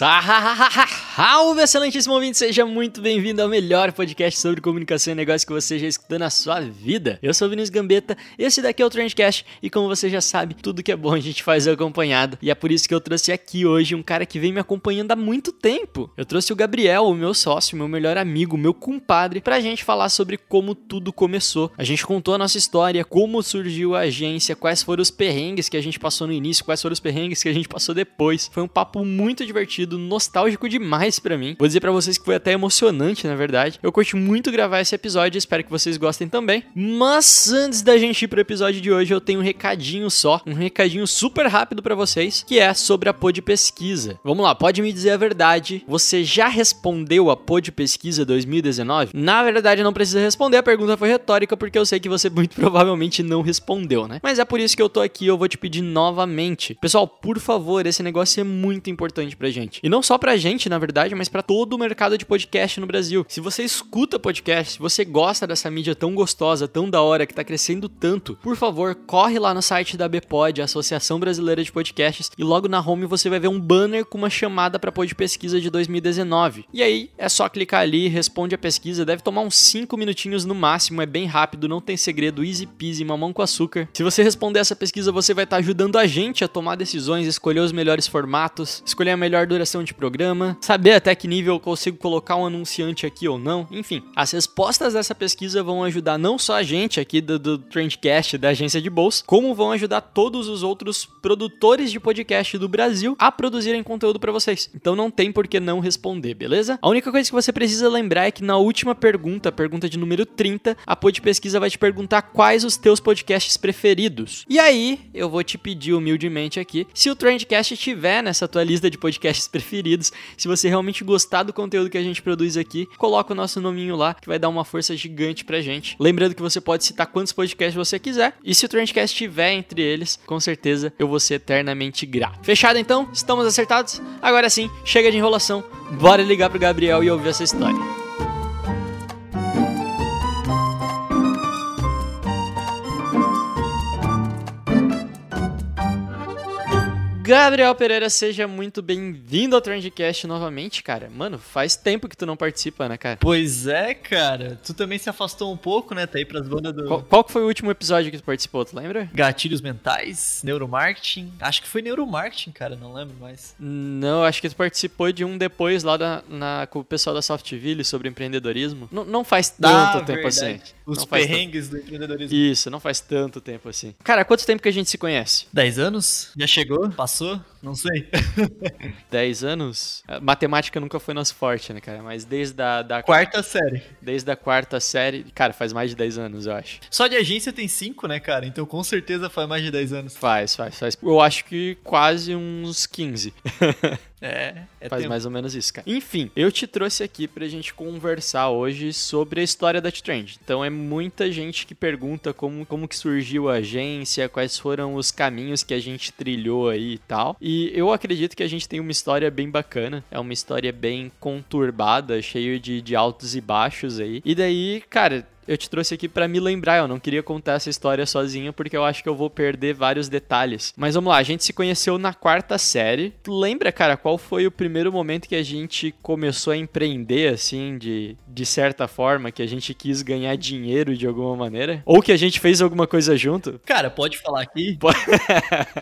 Ha ha ha ha ha! Salve, excelentíssimo ouvinte, seja muito bem-vindo ao melhor podcast sobre comunicação e negócio que você já escutou na sua vida. Eu sou o Vinícius Gambetta, esse daqui é o Trendcast e como você já sabe, tudo que é bom a gente faz acompanhado e é por isso que eu trouxe aqui hoje um cara que vem me acompanhando há muito tempo. Eu trouxe o Gabriel, o meu sócio, meu melhor amigo, meu compadre, pra gente falar sobre como tudo começou. A gente contou a nossa história, como surgiu a agência, quais foram os perrengues que a gente passou no início, quais foram os perrengues que a gente passou depois. Foi um papo muito divertido, nostálgico demais para mim. Vou dizer para vocês que foi até emocionante, na verdade. Eu curti muito gravar esse episódio, espero que vocês gostem também. Mas antes da gente ir pro episódio de hoje, eu tenho um recadinho só, um recadinho super rápido para vocês, que é sobre a Pod Pesquisa. Vamos lá, pode me dizer a verdade. Você já respondeu a Pod Pesquisa 2019? Na verdade, não precisa responder, a pergunta foi retórica porque eu sei que você muito provavelmente não respondeu, né? Mas é por isso que eu tô aqui, eu vou te pedir novamente. Pessoal, por favor, esse negócio é muito importante pra gente. E não só pra gente, na verdade, mas para todo o mercado de podcast no Brasil. Se você escuta podcast, se você gosta dessa mídia tão gostosa, tão da hora, que tá crescendo tanto, por favor, corre lá no site da Bpod, a Associação Brasileira de Podcasts, e logo na home você vai ver um banner com uma chamada para Pod Pesquisa de 2019. E aí é só clicar ali, responde a pesquisa, deve tomar uns 5 minutinhos no máximo, é bem rápido, não tem segredo, easy peasy, mamão com açúcar. Se você responder essa pesquisa, você vai estar tá ajudando a gente a tomar decisões, escolher os melhores formatos, escolher a melhor duração de programa, saber até que nível eu consigo colocar um anunciante aqui ou não. Enfim, as respostas dessa pesquisa vão ajudar não só a gente aqui do, do Trendcast, da agência de bolsa, como vão ajudar todos os outros produtores de podcast do Brasil a produzirem conteúdo para vocês. Então não tem por que não responder, beleza? A única coisa que você precisa lembrar é que na última pergunta, pergunta de número 30, a Pod Pesquisa vai te perguntar quais os teus podcasts preferidos. E aí, eu vou te pedir humildemente aqui, se o Trendcast estiver nessa tua lista de podcasts preferidos, se você realmente gostar do conteúdo que a gente produz aqui, coloca o nosso nominho lá, que vai dar uma força gigante pra gente. Lembrando que você pode citar quantos podcasts você quiser, e se o Trendcast estiver entre eles, com certeza eu vou ser eternamente grato. Fechado então? Estamos acertados? Agora sim, chega de enrolação, bora ligar pro Gabriel e ouvir essa história. Gabriel Pereira, seja muito bem-vindo ao Trendcast novamente, cara. Mano, faz tempo que tu não participa, né, cara? Pois é, cara. Tu também se afastou um pouco, né? Tá aí pras bandas do. Qual, qual que foi o último episódio que tu participou, tu lembra? Gatilhos mentais, neuromarketing. Acho que foi neuromarketing, cara, não lembro mais. Não, acho que tu participou de um depois lá da, na, com o pessoal da Softville sobre empreendedorismo. Não, não faz tanto Ah, tempo verdade. assim. Os Não perrengues do empreendedorismo. Isso, não faz tanto tempo assim. Cara, quanto tempo que a gente se conhece? 10 anos? Já chegou? Passou? Masse Não sei. 10 anos? Matemática nunca foi nosso forte, né, cara? Mas desde a da, Quarta série. desde a quarta série, cara, faz mais de 10 anos, eu acho. Só de agência tem 5, né, cara? Então com certeza faz mais de 10 anos. Faz, faz, faz. Eu acho que quase uns 15. É, é Faz tempo. mais ou menos isso, cara. Enfim, eu te trouxe aqui pra gente conversar hoje sobre a história da Trend. Então é muita gente que pergunta como, como que surgiu a agência, quais foram os caminhos que a gente trilhou aí e tal. E eu acredito que a gente tem uma história bem bacana. É uma história bem conturbada, cheio de, de altos e baixos aí. E daí, cara, eu te trouxe aqui pra me lembrar, eu não queria contar essa história sozinho porque eu acho que eu vou perder vários detalhes. Mas vamos lá, a gente se conheceu na quarta série. Tu lembra, cara, qual foi o primeiro momento que a gente começou a empreender assim, de, de certa forma, que a gente quis ganhar dinheiro de alguma maneira? Ou que a gente fez alguma coisa junto? Cara, pode falar aqui? Pode-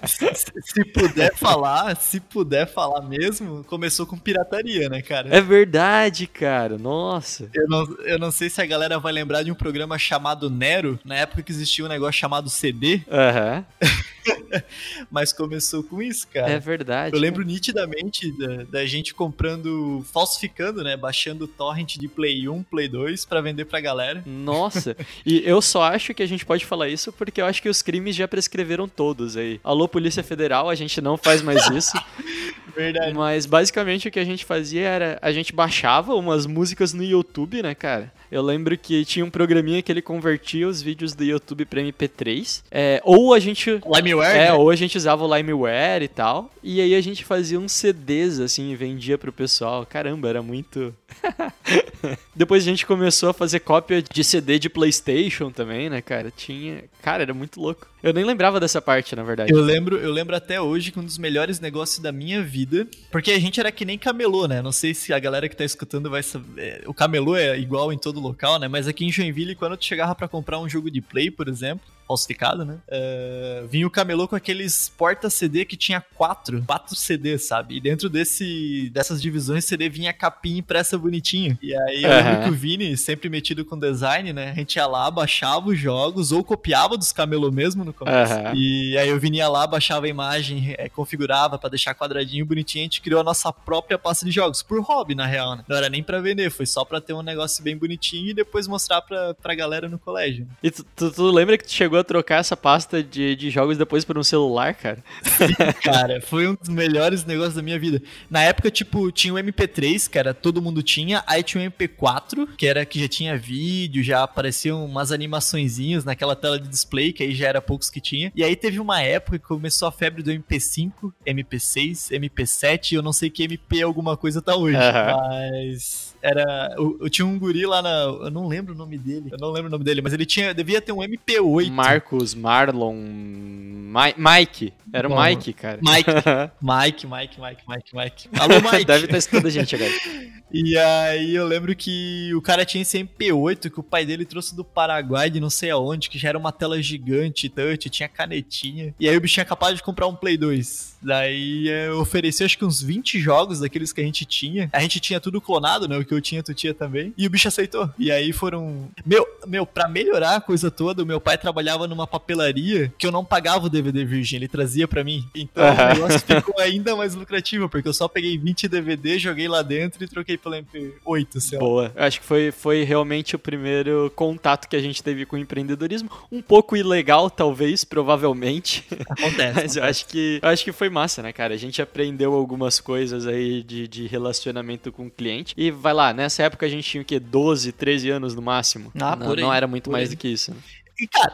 se, se puder falar, se puder falar mesmo, começou com pirataria, né, cara? É verdade, cara. Nossa. Eu não, eu não sei se a galera vai lembrar de um programa chamado Nero, na época que existia um negócio chamado CD. Aham. Mas começou com isso, cara. É verdade. Eu lembro nitidamente da, da gente comprando, falsificando, né? Baixando torrent de Play 1, Play 2 pra vender pra galera. Nossa, e eu só acho que a gente pode falar isso porque eu acho que os crimes já prescreveram todos aí. Alô, Polícia Federal, a gente não faz mais isso. Verdade. Mas basicamente o que a gente fazia era a gente baixava umas músicas no YouTube, né, cara? Eu lembro que tinha um programinha que ele convertia os vídeos do YouTube pra MP3. É, ou a gente. Limeware? É, né? ou a gente usava o Limeware e tal. E aí a gente fazia uns CDs, assim, e vendia pro pessoal. Caramba, era muito. Depois a gente começou a fazer cópia de CD de PlayStation também, né, cara? Tinha. Cara, era muito louco. Eu nem lembrava dessa parte, na verdade. Eu lembro, eu lembro até hoje que um dos melhores negócios da minha vida, porque a gente era que nem camelô, né? Não sei se a galera que tá escutando vai saber. O camelô é igual em todo local, né? Mas aqui em Joinville, quando tu chegava pra comprar um jogo de play, por exemplo, falsificado, né? É, vinha o camelô com aqueles porta-CD que tinha quatro, quatro CDs, sabe? E dentro desse, dessas divisões CD vinha capinha impressa bonitinha. E aí eu lembro que o Vini, sempre metido com design, né? A gente ia lá, baixava os jogos ou copiava dos camelô mesmo no começo. Aham. E aí eu vinha lá, baixava a imagem, é, configurava pra deixar quadradinho, bonitinho. A gente criou a nossa própria pasta de jogos, por hobby, na real, né? Não era nem pra vender, foi só pra ter um negócio bem bonitinho e depois mostrar pra, pra galera no colégio. E tu, tu- tu lembra que tu chegou a trocar essa pasta de, de jogos depois por um celular, cara? Cara, foi um dos melhores negócios da minha vida. Na época, tipo, tinha o MP3, que era todo mundo tinha, aí tinha o MP4, que era que já tinha vídeo, já apareciam umas animaçõezinhas naquela tela de display, que aí já era poucos que tinha. E aí teve uma época que começou a febre do MP5, MP6, MP7, eu não sei que MP alguma coisa tá hoje, Aham. mas era, eu, eu tinha um guri lá na, eu não lembro o nome dele, eu não lembro o nome dele, mas ele tinha, devia ter um MP8. Marcos, Marlon, Mi- Mike. Era o Mike, cara. Mike. Mike, Mike, Mike, Mike, Mike. Alô, Mike. Deve estar escutando a gente agora. E aí eu lembro que o cara tinha esse MP8 que o pai dele trouxe do Paraguai, de não sei aonde, que já era uma tela gigante, touch, tinha canetinha. E aí o bichinho é capaz de comprar um Play 2. Daí eu ofereci acho que uns 20 jogos daqueles que a gente tinha. A gente tinha tudo clonado, né? O que eu tinha, tu tinha também. E o bicho aceitou. E aí foram. Meu, meu, pra melhorar a coisa toda, o meu pai trabalhava numa papelaria que eu não pagava o DVD virgem, ele trazia pra mim. Então o negócio ficou ainda mais lucrativo, porque eu só peguei 20 DVD, joguei lá dentro e troquei pelo MP8, sei lá. Boa. Eu Acho que foi, foi realmente o primeiro contato que a gente teve com o empreendedorismo. Um pouco ilegal, talvez, provavelmente. Acontece. Mas eu acho que eu acho que foi massa, né, cara? A gente aprendeu algumas coisas aí de, de relacionamento com o cliente. E vai lá, nessa época a gente tinha o quê? 12, 13 anos no máximo. Ah, não, por aí, não era muito por mais aí. do que isso. né? E, cara,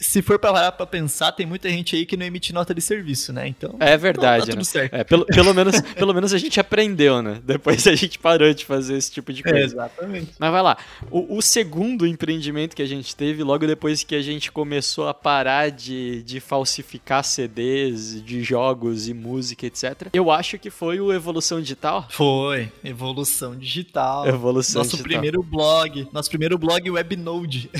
se for pra parar pra pensar, tem muita gente aí que não emite nota de serviço, né? Então. É verdade, tá tudo né? certo. É, pelo, pelo, menos, pelo menos a gente aprendeu, né? Depois a gente parou de fazer esse tipo de coisa. É, exatamente. Mas vai lá. O, o segundo empreendimento que a gente teve, logo depois que a gente começou a parar de, de falsificar CDs de jogos e música, etc., eu acho que foi o Evolução Digital. Foi. Evolução digital. Evolução Nosso digital. primeiro blog. Nosso primeiro blog Webnode.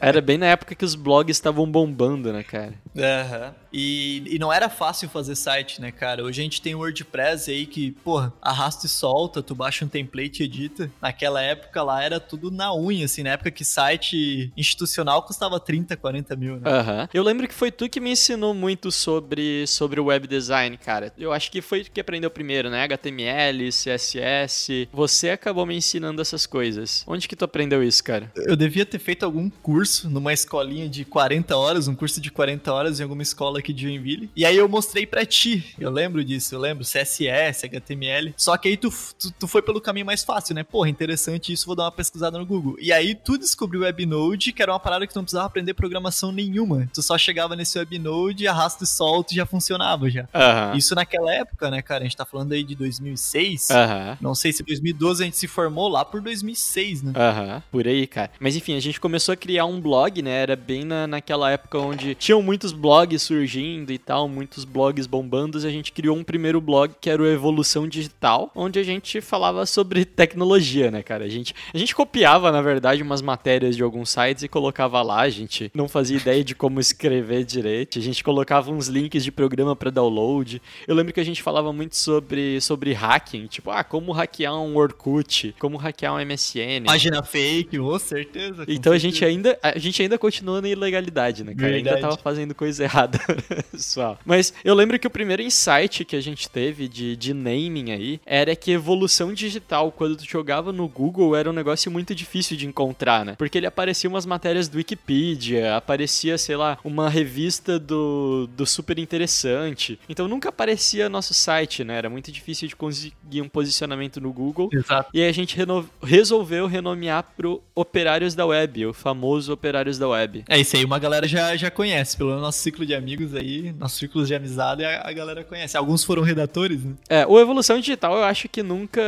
Era bem na época que os blogs estavam bombando, né, cara? Aham. E, e não era fácil fazer site, né, cara? Hoje a gente tem o WordPress aí que, porra, arrasta e solta, tu baixa um template e edita. Naquela época lá era tudo na unha, assim, na época que site institucional custava 30, 40 mil, né? Aham. Eu lembro que foi tu que me ensinou muito sobre, sobre o web design, cara. Eu acho que foi tu que aprendeu primeiro, né? HTML, CSS. Você acabou me ensinando essas coisas. Onde que tu aprendeu isso, cara? Eu devia ter feito algum curso numa escolinha de 40 horas, um curso de 40 horas em alguma escola aqui de Joinville. E aí eu mostrei pra ti. Eu lembro disso, eu lembro. CSS, HTML. Só que aí tu, tu, tu foi pelo caminho mais fácil, né? Porra, interessante isso, vou dar uma pesquisada no Google. E aí tu descobriu o Webnode, que era uma parada que tu não precisava aprender programação nenhuma. Tu só chegava nesse Webnode, arrasta e solta e já funcionava já. Aham. Isso naquela época, né, cara? A gente tá falando aí de 2006. Aham. Não sei se 2012 a gente se formou lá por 2006, né? Aham, por aí, cara. Mas enfim, a gente começou a criar um blog, né? Era bem na, naquela época onde tinham muitos blogs surgindo e tal, muitos blogs bombando. E a gente criou um primeiro blog que era o Evolução Digital, onde a gente falava sobre tecnologia, né, cara? A gente, a gente copiava, na verdade, umas matérias de alguns sites e colocava lá. A gente não fazia ideia de como escrever direito. A gente colocava uns links de programa para download. Eu lembro que a gente falava muito sobre, sobre hacking, tipo, ah, como hackear um Orkut, como hackear um MSN. Página fake, com certeza. com Então a gente certeza. ainda a gente ainda continua na ilegalidade, né, cara? Ainda Verdade. tava fazendo coisa errada, pessoal. Mas eu lembro que o primeiro insight que a gente teve de, de naming aí era que evolução digital, quando tu jogava no Google, era um negócio muito difícil de encontrar, né? Porque ele aparecia umas matérias do Wikipedia, aparecia, sei lá, uma revista do, do Super Interessante. Então nunca aparecia nosso site, né? Era muito difícil de conseguir um posicionamento no Google. Exato. E aí a gente reno- resolveu renomear pro Operários da Web, o famoso Operários da Web. É isso aí, uma galera já, já conhece, pelo nosso ciclo de amigos aí, nosso ciclo de amizade, a, a galera conhece. Alguns foram redatores, né? É, o Evolução Digital eu acho que nunca.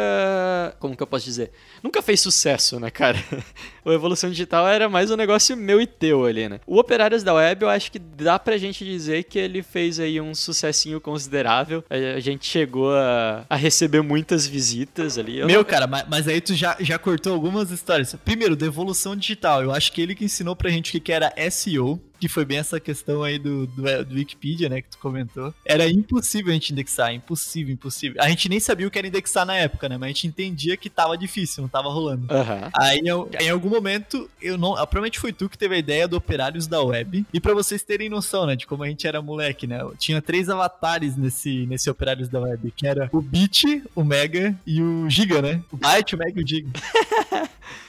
Como que eu posso dizer? Nunca fez sucesso, né, cara? O Evolução Digital era mais um negócio meu e teu ali, né? O Operários da Web eu acho que dá pra gente dizer que ele fez aí um sucessinho considerável. A a gente chegou a, a receber muitas visitas ali. Eu Meu, não- cara, mas, mas aí tu já, já cortou algumas histórias. Primeiro, da evolução digital. Eu acho que ele que ensinou pra gente o que era SEO, erro que foi bem essa questão aí do, do, do Wikipedia, né, que tu comentou. Era impossível a gente indexar, impossível, impossível. A gente nem sabia o que era indexar na época, né, mas a gente entendia que tava difícil, não tava rolando. Aham. Aí, eu- em algum momento, eu não. ah, Provavelmente foi tu que teve a ideia do Operários da Web. E pra vocês terem noção, né, de como a gente era moleque, né? Tinha três avatares nesse, nesse Operários da Web, que era o Bit, o Mega e o Giga, né? O Byte, o Mega e o Giga.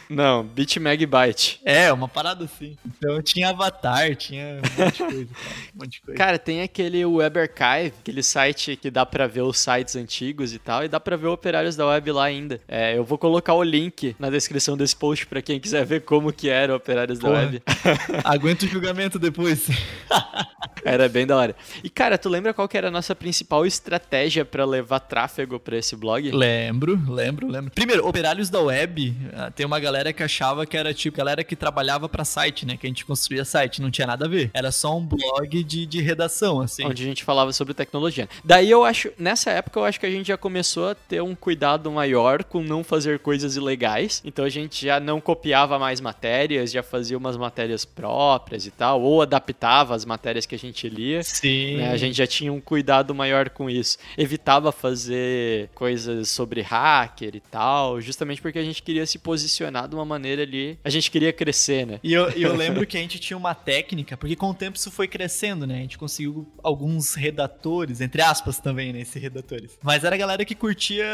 Não, Bit Megabyte. É, uma parada assim. Então tinha avatar, tinha um monte de coisa, cara. Um monte de coisa. Cara, tem aquele Web Archive, aquele site que dá pra ver os sites antigos e tal, e dá pra ver Operários da Web lá ainda. É, eu vou colocar o link na descrição desse post pra quem quiser ver como que era Operários da Porra. Web. Aguenta o julgamento depois. Era bem da hora. E cara, tu lembra qual que era a nossa principal estratégia pra levar tráfego pra esse blog? Lembro, lembro, lembro. Primeiro, operários da web, ah, tem uma galera que achava que era tipo galera que trabalhava pra site, né? Que a gente construía site. Não tinha nada a ver. Era só um blog de, de redação, assim. Onde a gente falava sobre tecnologia. Daí eu acho, nessa época eu acho que a gente já começou a ter um cuidado maior com não fazer coisas ilegais. Então a gente já não copiava mais matérias, já fazia umas matérias próprias e tal, ou adaptava as matérias que a gente lia. Sim. né? A gente já tinha um cuidado maior com isso. Evitava fazer coisas sobre hacker e tal, justamente porque a gente queria se posicionar de uma maneira ali. A gente queria crescer, né? E eu, e eu lembro que a gente tinha uma técnica, porque com o tempo isso foi crescendo, né? A gente conseguiu alguns redatores, entre aspas também, né? Esses redatores. Mas era a galera que curtia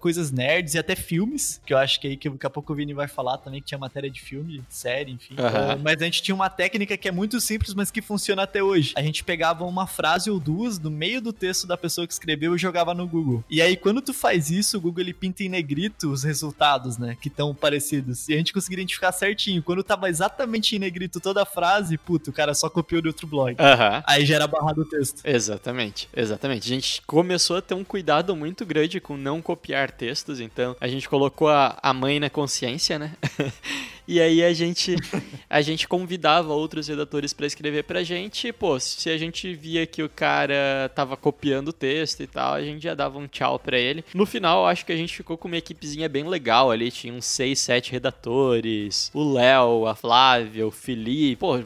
coisas nerds e até filmes, que eu acho que aí que daqui a pouco o Vini vai falar também, que tinha matéria de filme, série, enfim. Aham. Uh, mas a gente tinha uma técnica que é muito simples, mas que funciona até hoje. A gente pegava uma frase ou duas no meio do texto da pessoa que escreveu e jogava no Google. E aí, quando tu faz isso, o Google ele pinta em negrito os resultados, né? Que estão parecidos. E a gente conseguia identificar certinho. Quando tava exatamente em negrito toda a frase, o cara só copiou de outro blog. Aham. Aí já era barrado o texto. Exatamente, exatamente. A gente começou a ter um cuidado muito grande com não copiar textos, então a gente colocou a, a mãe na consciência, né? e aí a gente a gente convidava outros redatores pra escrever pra gente, e, pô, se a gente via que o cara tava copiando o texto e tal, a gente já dava um tchau pra ele. No final, acho que a gente ficou com uma equipezinha bem legal ali, tinha uns 6, 7 redatores, o Léo, a Flávia, o Felipe, pô,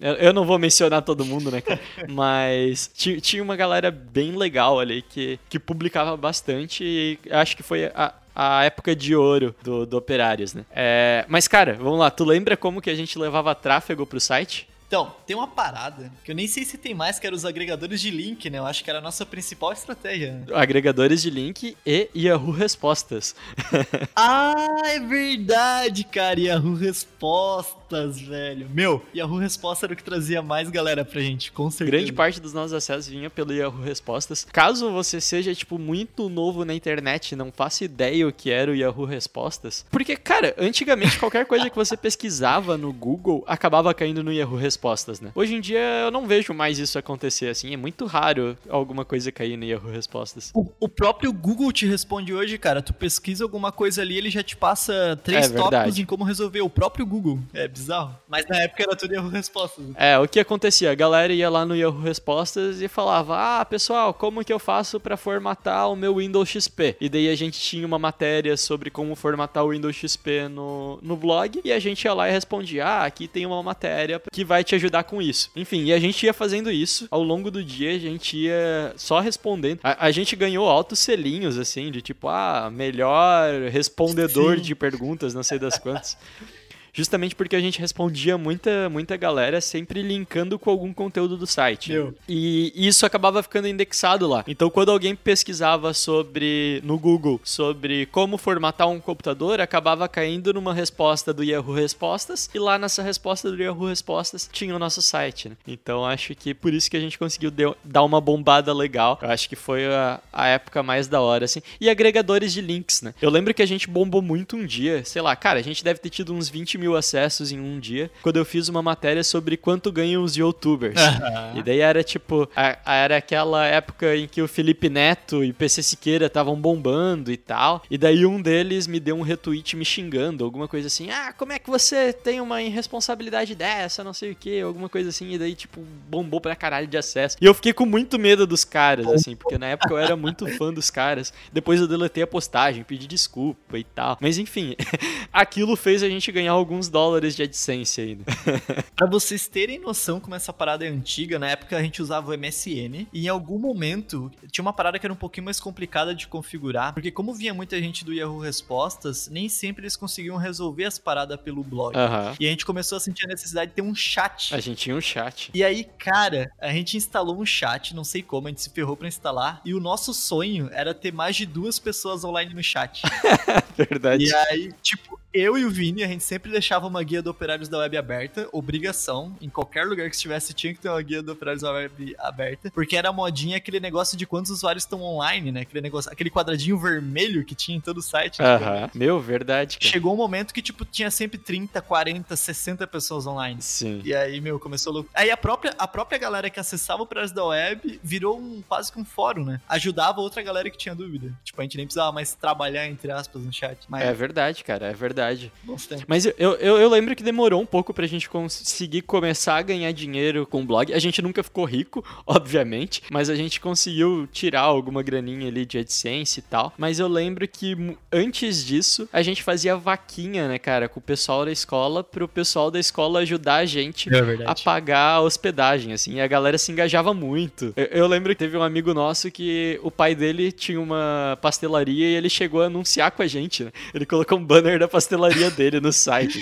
eu, não vou mencionar todo mundo, né, cara? Mas ti- tinha uma galera bem legal ali que, que publicava bastante e acho que foi a, a época de ouro do, do Operários, né? É, mas, cara, vamos lá, tu lembra como que a gente levava tráfego pro site? Então, tem uma parada que eu nem sei se tem mais, que era os agregadores de link, né? Eu acho que era a nossa principal estratégia. né? Agregadores de link e Yahoo Respostas. Ah, é verdade, cara. Yahoo Respostas, velho. Meu, Yahoo Resposta era o que trazia mais galera pra gente, com certeza. Grande parte dos nossos acessos vinha pelo Yahoo Respostas. Caso você seja, tipo, muito novo na internet e não faça ideia o que era o Yahoo Respostas. Porque, cara, antigamente qualquer coisa que você pesquisava no Google acabava caindo no Yahoo Respostas, né? Hoje em dia eu não vejo mais isso acontecer assim. É muito raro alguma coisa cair no Yahoo Respostas. O, o próprio Google te responde hoje, cara. Tu pesquisa alguma coisa ali, ele já te passa três É tópicos em como resolver. O próprio Google. É bizarro. Mas na época era tudo Yahoo Respostas. É, o que acontecia? A galera ia lá no Yahoo Respostas e falava: Ah, pessoal, como que eu faço pra formatar o meu Windows XP? E daí a gente tinha uma matéria sobre como formatar o Windows XP no, no blog e a gente ia lá e respondia: Ah, aqui tem uma matéria que vai te ajudar com isso. Enfim, e a gente ia fazendo isso ao longo do dia, a gente ia só respondendo. A, a gente ganhou altos selinhos, assim, de tipo, ah, melhor respondedor Sim. de perguntas, não sei das quantas. justamente porque a gente respondia muita, muita galera sempre linkando com algum conteúdo do site. Meu. E isso acabava ficando indexado lá. Então, quando alguém pesquisava sobre no Google sobre como formatar um computador, acabava caindo numa resposta do Yahoo Respostas e lá nessa resposta do Yahoo Respostas tinha o nosso site. Né? Então, acho que por isso que a gente conseguiu deu- dar uma bombada legal. Eu acho que foi a, a época mais da hora, assim. E agregadores de links, né? Eu lembro que a gente bombou muito um dia, sei lá, cara, a gente deve ter tido uns 20 mil acessos em um dia, quando eu fiz uma matéria sobre quanto ganham os youtubers. E daí era tipo, a- a- era aquela época em que o Felipe Neto e PC Siqueira estavam bombando e tal. E daí um deles me deu um retweet me xingando, alguma coisa assim. Ah, como é que você tem uma irresponsabilidade dessa, não sei o que, alguma coisa assim. E daí, tipo, bombou pra caralho de acesso. E eu fiquei com muito medo dos caras, assim, porque na época eu era muito fã dos caras. Depois eu deletei a postagem, pedi desculpa e tal. Mas enfim, aquilo fez a gente ganhar alguns dólares de AdSense ainda. Pra vocês terem noção como essa parada é antiga, na época a gente usava o MSN e em algum momento tinha uma parada que era um pouquinho mais complicada de configurar, porque como vinha muita gente do Yahoo Respostas, nem sempre eles conseguiam resolver as paradas pelo blog. Aham. E a gente começou a sentir a necessidade de ter um chat. A gente tinha um chat. E aí, cara, a gente instalou um chat, não sei como, a gente se ferrou pra instalar, e o nosso sonho era ter mais de duas pessoas online no chat. Verdade. E aí, tipo, eu e o Vini, a gente sempre deixava uma guia do Operários da Web aberta, obrigação. Em qualquer lugar que estivesse, tinha que ter uma guia do Operários da Web aberta. Porque era modinha aquele negócio de quantos usuários estão online, né? Aquele negócio, aquele quadradinho vermelho que tinha em todo o site. Aham. Meu, verdade. Cara. Chegou um momento que, tipo, tinha sempre 30, 40, 60 pessoas online. Sim. E aí, meu, começou louco. Aí a própria, a própria galera que acessava o Operários da Web virou um, quase que um fórum, né? Ajudava outra galera que tinha dúvida. Tipo, a gente nem precisava mais trabalhar, entre aspas, no chat. Mas É verdade, cara, é verdade. Tempos. Mas eu, eu, eu lembro que demorou um pouco pra gente conseguir começar a ganhar dinheiro com o blog. A gente nunca ficou rico, obviamente, mas a gente conseguiu tirar alguma graninha ali de AdSense e tal. Mas eu lembro que antes disso, a gente fazia vaquinha, né, cara, com o pessoal da escola, pro pessoal da escola ajudar a gente É a verdade. pagar a hospedagem, assim, e a galera se engajava muito. Eu, eu lembro que teve um amigo nosso que o pai dele tinha uma pastelaria e ele chegou a anunciar com a gente, né? Ele colocou um banner da pastelaria dele no site.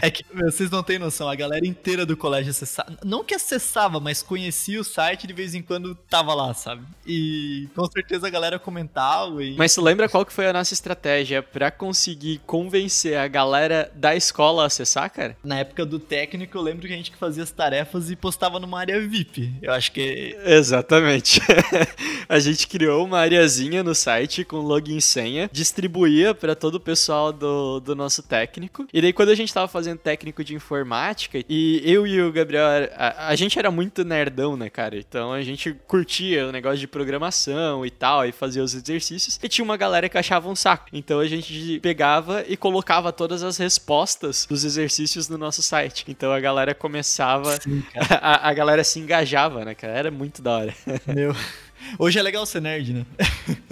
É que meu, vocês não têm noção, a galera inteira do colégio acessava. Não que acessava, mas conhecia o site de vez em quando tava lá, sabe? E com certeza a galera comentava e. Mas tu lembra qual que foi a nossa estratégia pra conseguir convencer a galera da escola a acessar, cara? Na época do técnico, eu lembro que a gente fazia as tarefas e postava numa área VIP. Eu acho que. Exatamente. a gente criou uma areazinha no site com login e senha, distribuía pra todo o pessoal do, do nosso técnico. E daí, quando a gente tava fazendo técnico de informática, e eu e o Gabriel, a, a gente era muito nerdão, né, cara? Então a gente curtia o negócio de programação e tal, e fazia os exercícios. E tinha uma galera que achava um saco. Então a gente pegava e colocava todas as respostas dos exercícios no nosso site. Então a galera começava. A, a galera se engajava, né, cara? Era muito da hora. Meu. Hoje é legal ser nerd, né?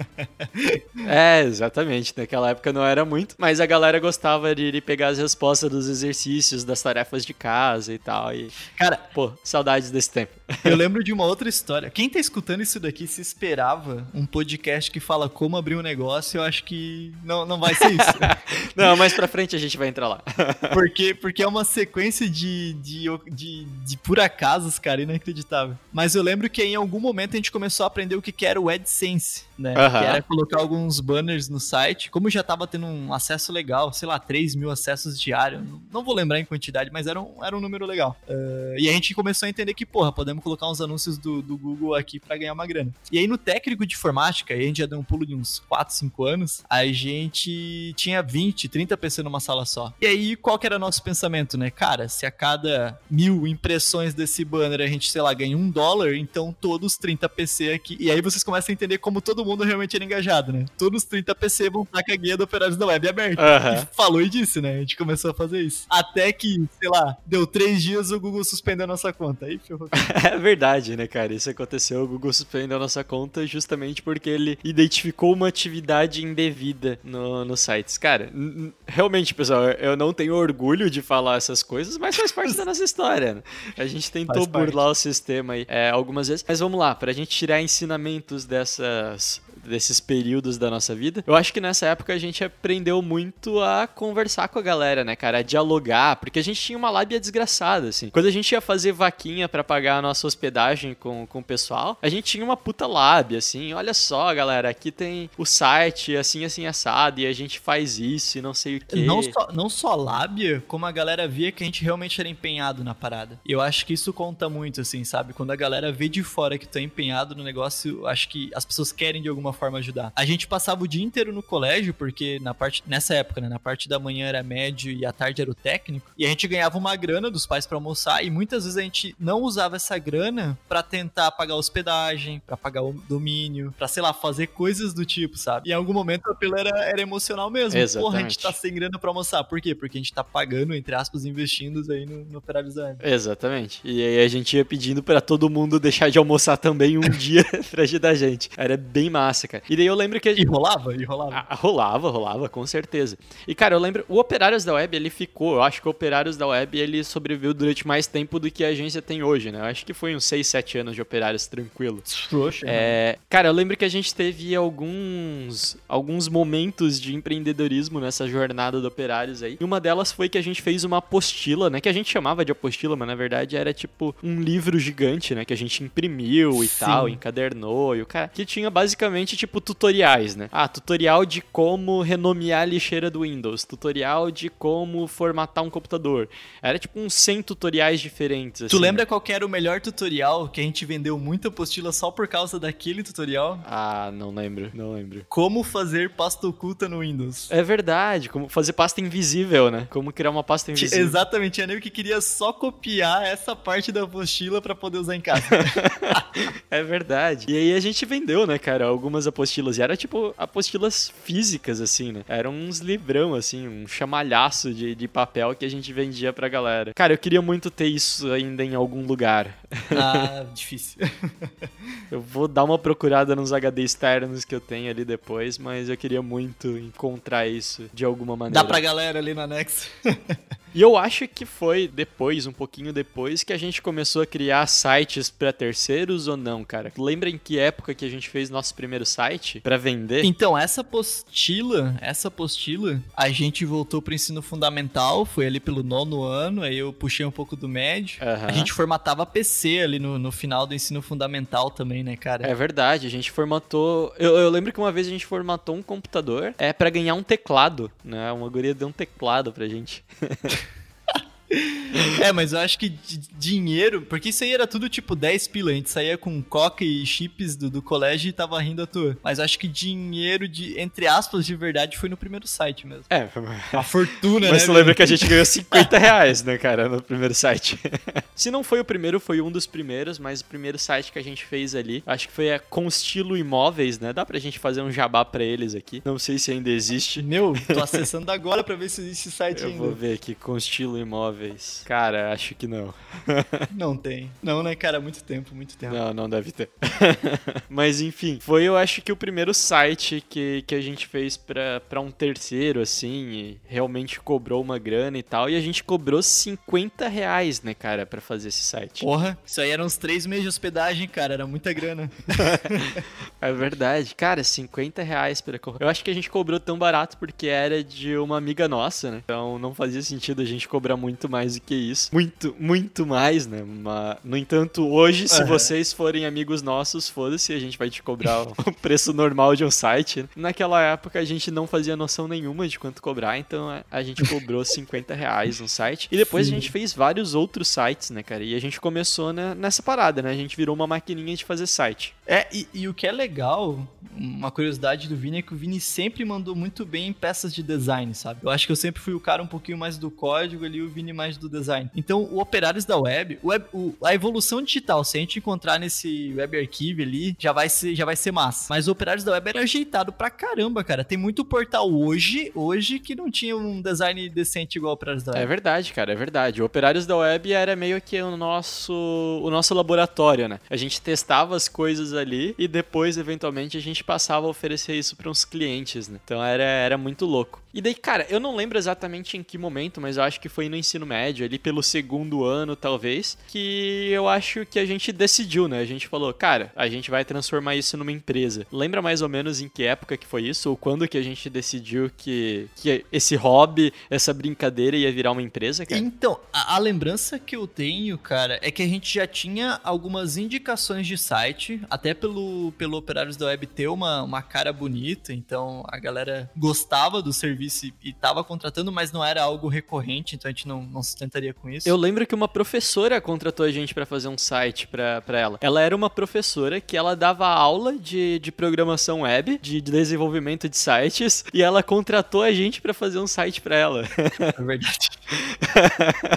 É, exatamente. Naquela época não era muito, mas a galera gostava de ir pegar as respostas dos exercícios, das tarefas de casa e tal. E, Cara, pô, saudades desse tempo. eu lembro de uma outra história. Quem tá escutando isso daqui se esperava um podcast que fala como abrir um negócio, eu acho que não, não vai ser isso. Não, mais pra frente a gente vai entrar lá. Porque, porque é uma sequência de, de, de, de por acasos, cara, inacreditável. Mas eu lembro que em algum momento a gente começou a aprender o que que era o AdSense, né? Aham. Que era colocar alguns banners no site. Como já tava tendo um acesso legal, sei lá, 3 mil acessos diários. não- vou lembrar em quantidade, mas era um, era um número legal. Eh, e a gente começou a entender que, porra, podemos colocar uns anúncios do, do Google aqui pra ganhar uma grana. E aí no técnico de informática, a gente já deu um pulo de uns 4, 5 anos, a gente tinha 20, 30 PC numa sala só. E aí, qual que era o nosso pensamento, né? Cara, se a cada mil impressões desse banner a gente, sei lá, ganha um dólar, então todos os 30 PC aqui. E aí vocês começam a entender como todo mundo realmente era engajado, né? Todos os 30 PC vão estar com a guia do Operários da Web aberta. E falou e disse, né? A gente começou a fazer isso. Até que, sei lá, deu três dias o Google suspendeu a nossa conta. Aí ferrou. É verdade, né, cara? Isso aconteceu, o Google suspendeu a nossa conta justamente porque ele identificou uma atividade indevida no, nos sites. Cara, realmente, pessoal, eu não tenho orgulho de falar essas coisas, mas faz parte da nossa história. Né? A gente tentou burlar o sistema aí é, algumas vezes. Mas vamos lá, pra gente tirar ensinamentos dessas desses períodos da nossa vida. Eu acho que nessa época a gente aprendeu muito a conversar com a galera, né, cara? A dialogar, porque a gente tinha uma lábia desgraçada, assim. Quando a gente ia fazer vaquinha para pagar a nossa hospedagem com, com o pessoal, a gente tinha uma puta lábia, assim. Olha só, galera, aqui tem o site assim, assim, assado, e a gente faz isso e não sei o que. Não só, não só lábia, como a galera via que a gente realmente era empenhado na parada. Eu acho que isso conta muito, assim, sabe? Quando a galera vê de fora que é empenhado no negócio, acho que as pessoas querem de alguma forma ajudar. A gente passava o dia inteiro no colégio, porque na parte, nessa época, né? Na parte da manhã era médio e à tarde era o técnico. E a gente ganhava uma grana dos pais para almoçar, e muitas vezes a gente não usava essa grana para tentar pagar hospedagem, para pagar o domínio, pra, sei lá, fazer coisas do tipo, sabe? E em algum momento o apelo era, era emocional mesmo. Exatamente. Porra, a gente tá sem grana pra almoçar. Por quê? Porque a gente tá pagando, entre aspas, investindo aí no, no. Exatamente. E aí a gente ia pedindo pra todo mundo deixar de almoçar também um dia pra ajudar a gente. Era bem massa, cara. E daí eu lembro que E rolava? E rolava. Ah, rolava, rolava, com certeza. E, cara, eu lembro, o Operários da Web, ele ficou, eu acho que o Operários da Web, ele sobreviveu durante mais tempo do que a agência tem hoje, né? Eu acho que foi uns 6, 7 anos de Operários tranquilo. Trouxa. É, cara, eu lembro que a gente teve alguns alguns momentos de empreendedorismo nessa jornada do Operários aí. E uma delas foi que a gente fez uma apostila, né? Que a gente chamava de apostila, mas na verdade era tipo um livro gigante, né? Que a gente imprimiu e Sim. tal, encadernou e o cara. Que tinha basicamente tipo tutoriais, né? Ah, tutorial de como renomear a lixeira do Windows, tutorial de como formatar um computador. Era tipo uns 100 tutoriais diferentes. Tu assim, lembra qual que era o melhor tutorial que a gente vendeu muita apostila só por causa daquele tutorial? Ah, não lembro, não lembro. Como fazer pasta oculta no Windows. É verdade, como fazer pasta invisível, né? Como criar uma pasta invisível. Exatamente, tinha nego que queria só copiar essa parte da apostila pra poder usar em casa. É verdade. E aí a gente vendeu, né, cara, algumas apostilas. E era tipo apostilas físicas, assim, né? Eram uns livrão, assim, um chamalhaço de, de papel que a gente vendia pra galera. Cara, eu queria muito ter isso ainda em algum lugar. ah, difícil. Eu vou dar uma procurada nos HD externos que eu tenho ali depois, mas eu queria muito encontrar isso de alguma maneira. Dá pra galera ali no anexo. E eu acho que foi depois, um pouquinho depois, que a gente começou a criar sites pra terceiros ou não, cara? Lembra em que época que a gente fez nosso primeiro site pra vender? Então, essa apostila, essa apostila, a gente voltou pro ensino fundamental, foi ali pelo nono ano, aí eu puxei um pouco do médio. Aham. A gente formatava PC ali no, no final do ensino fundamental também, né, cara? É verdade, a gente formatou. Eu, eu lembro que uma vez a gente formatou um computador é pra ganhar um teclado, né? Uma guria deu um teclado pra gente. É, mas eu acho que di- dinheiro, porque isso aí era tudo tipo 10 pila, a gente saía com coca e chips do, do colégio e tava rindo à toa. Mas eu acho que dinheiro de, entre aspas, de verdade foi no primeiro site mesmo. É, A fortuna, Mas né? tu lembra que a gente ganhou 50 reais, né, cara, no primeiro site. Se não foi o primeiro, foi um dos primeiros, mas o primeiro site que a gente fez ali, acho que foi a Constilo Imóveis, né? Dá pra gente fazer um jabá pra eles aqui. Não sei se ainda existe. Meu, tô acessando agora pra ver se existe esse site Eu ainda. vou ver aqui, Constilo Imóveis. Cara, acho que não. Não tem. Não, né, cara? Muito tempo, muito tempo. Não, não deve ter. Mas enfim, foi eu acho que o primeiro site que, que a gente fez pra, pra um terceiro, assim, e realmente cobrou uma grana e tal. E a gente cobrou 50 reais, né, cara, pra fazer esse site. Porra, isso aí eram uns três meses de hospedagem, cara. Era muita grana. É verdade. Cara, 50 reais pra Eu acho que a gente cobrou tão barato porque era de uma amiga nossa, né? Então não fazia sentido a gente cobrar muito mais do que isso. Muito, muito mais, né? Mas, no entanto, hoje, se Aham. vocês forem amigos nossos, foda-se, a gente vai te cobrar o preço normal de um site. né? Naquela época a gente não fazia noção nenhuma de quanto cobrar, então a- a gente cobrou 50 reais no site. E depois Sim. a gente fez vários outros sites, né, cara? E a gente começou né, nessa parada, né? A gente virou uma maquininha de fazer site. É, e, e o que é legal, uma curiosidade do Vini é que o Vini sempre mandou muito bem em peças de design, sabe? Eu acho que eu sempre fui o cara um pouquinho mais do código ali, o Vini mais do design. Então, o Operários da Web, web- o- a evolução digital, se a gente encontrar nesse Web Archive ali, já vai ser, já vai ser massa. Mas o Operários da Web era ajeitado pra caramba, cara. Tem muito portal hoje, hoje que não tinha um design decente igual o Operários da É Web. verdade, cara, é verdade. O Operários da Web era meio que o nosso, o nosso laboratório, né? A gente testava as coisas ali e depois, eventualmente, a gente passava a oferecer isso para uns clientes, né? Então era, era muito louco. E daí, cara, eu não lembro exatamente em que momento, mas eu acho que foi no ensino médio, ali pelo segundo ano, talvez, que eu acho que a gente decidiu, né? A gente falou, cara, a gente vai transformar isso numa empresa. Lembra mais ou menos em que época que foi isso? Ou quando que a gente decidiu que, que esse hobby, essa brincadeira ia virar uma empresa, cara? Então, a, a lembrança que eu tenho, cara, é que a gente já tinha algumas indicações de site, até pelo, pelo Operários da Web ter uma, uma cara bonita, então a galera gostava do serviço e, e tava contratando, mas não era algo recorrente, então a gente não, não sustentaria com isso. Eu lembro que uma professora contratou a gente pra fazer um site pra, pra ela. Ela era uma professora que ela dava aula de, de programação web, de desenvolvimento de sites, e ela contratou a gente pra fazer um site pra ela. É verdade.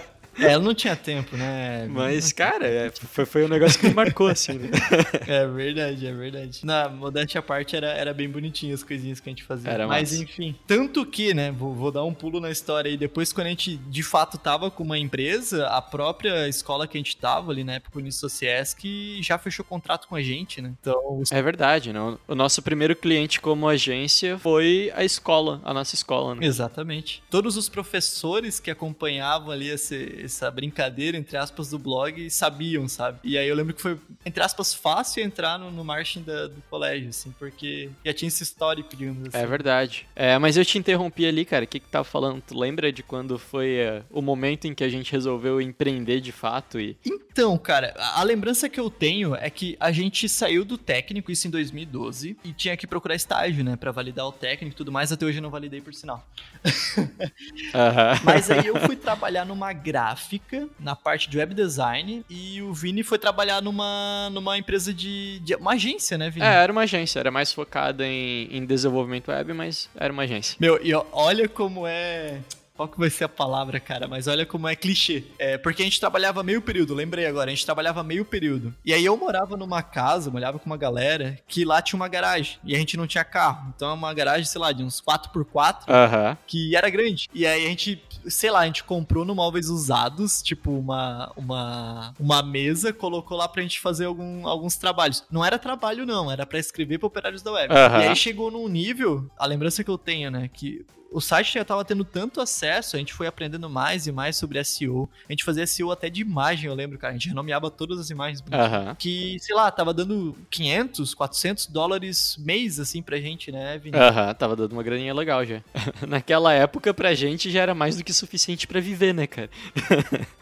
É, ela não tinha tempo, né? Mas, cara, é, foi, foi um negócio que me marcou, assim, né? É verdade, é verdade. Na modéstia à parte, era, era bem bonitinho as coisinhas que a gente fazia. Era Mas, massa. enfim. Tanto que, né, vou, vou dar um pulo na história aí. Depois, quando a gente, de fato, tava com uma empresa, a própria escola que a gente tava ali, na época, o Unisociesc, já fechou contrato com a gente, né? Então, É verdade, não? O nosso primeiro cliente como agência foi a escola, a nossa escola, né? Exatamente. Todos os professores que acompanhavam ali esse- essa brincadeira, entre aspas, do blog, sabiam, sabe? E aí eu lembro que foi, entre aspas, fácil entrar no, no marketing da- do colégio, assim, porque já tinha esse histórico, digamos assim. É verdade. É, mas eu te interrompi ali, cara. O que que tava falando? Tu lembra de quando foi é, o momento em que a gente resolveu empreender de fato e... Então, cara, a a lembrança que eu tenho é que a gente saiu do técnico, isso em 2012, e tinha que procurar estágio, né, Pra validar o técnico e tudo mais. Até hoje eu não validei por sinal. Aham. Mas aí eu fui trabalhar numa gráfica, na parte de web design, e o Vini foi trabalhar numa, numa empresa de, de. Uma agência, né, Vini? É, era uma agência, era mais focada em, em desenvolvimento web, mas era uma agência. Meu, e olha como é. Qual que vai ser a palavra, cara? Mas olha como é clichê. É, porque a gente trabalhava meio período, lembrei agora, a gente trabalhava meio período. E aí eu morava numa casa, morava com uma galera, que lá tinha uma garagem. E a gente não tinha carro. Então é uma garagem, sei lá, de uns 4x4 Aham. que era grande. E aí a gente, sei lá, a gente comprou no móveis usados, tipo uma uma uma mesa, colocou lá pra gente fazer algum, alguns trabalhos. Não era trabalho não, era pra escrever pra operários da web. Aham. E aí chegou num nível, a lembrança que eu tenho, né, que o site já tava tendo tanto acesso, a gente foi aprendendo mais e mais sobre SEO. A gente fazia SEO até de imagem, eu lembro, cara. A gente renomeava todas as imagens Aham. que, sei lá, tava dando 500, 400 dólares mês, assim, pra gente, né, Vini? Aham, tava dando uma graninha legal já. Naquela época, pra gente, já era mais do que suficiente pra viver, né, cara?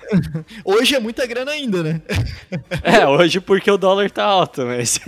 Hoje é muita grana ainda, né? É, hoje porque o dólar tá alto, mas...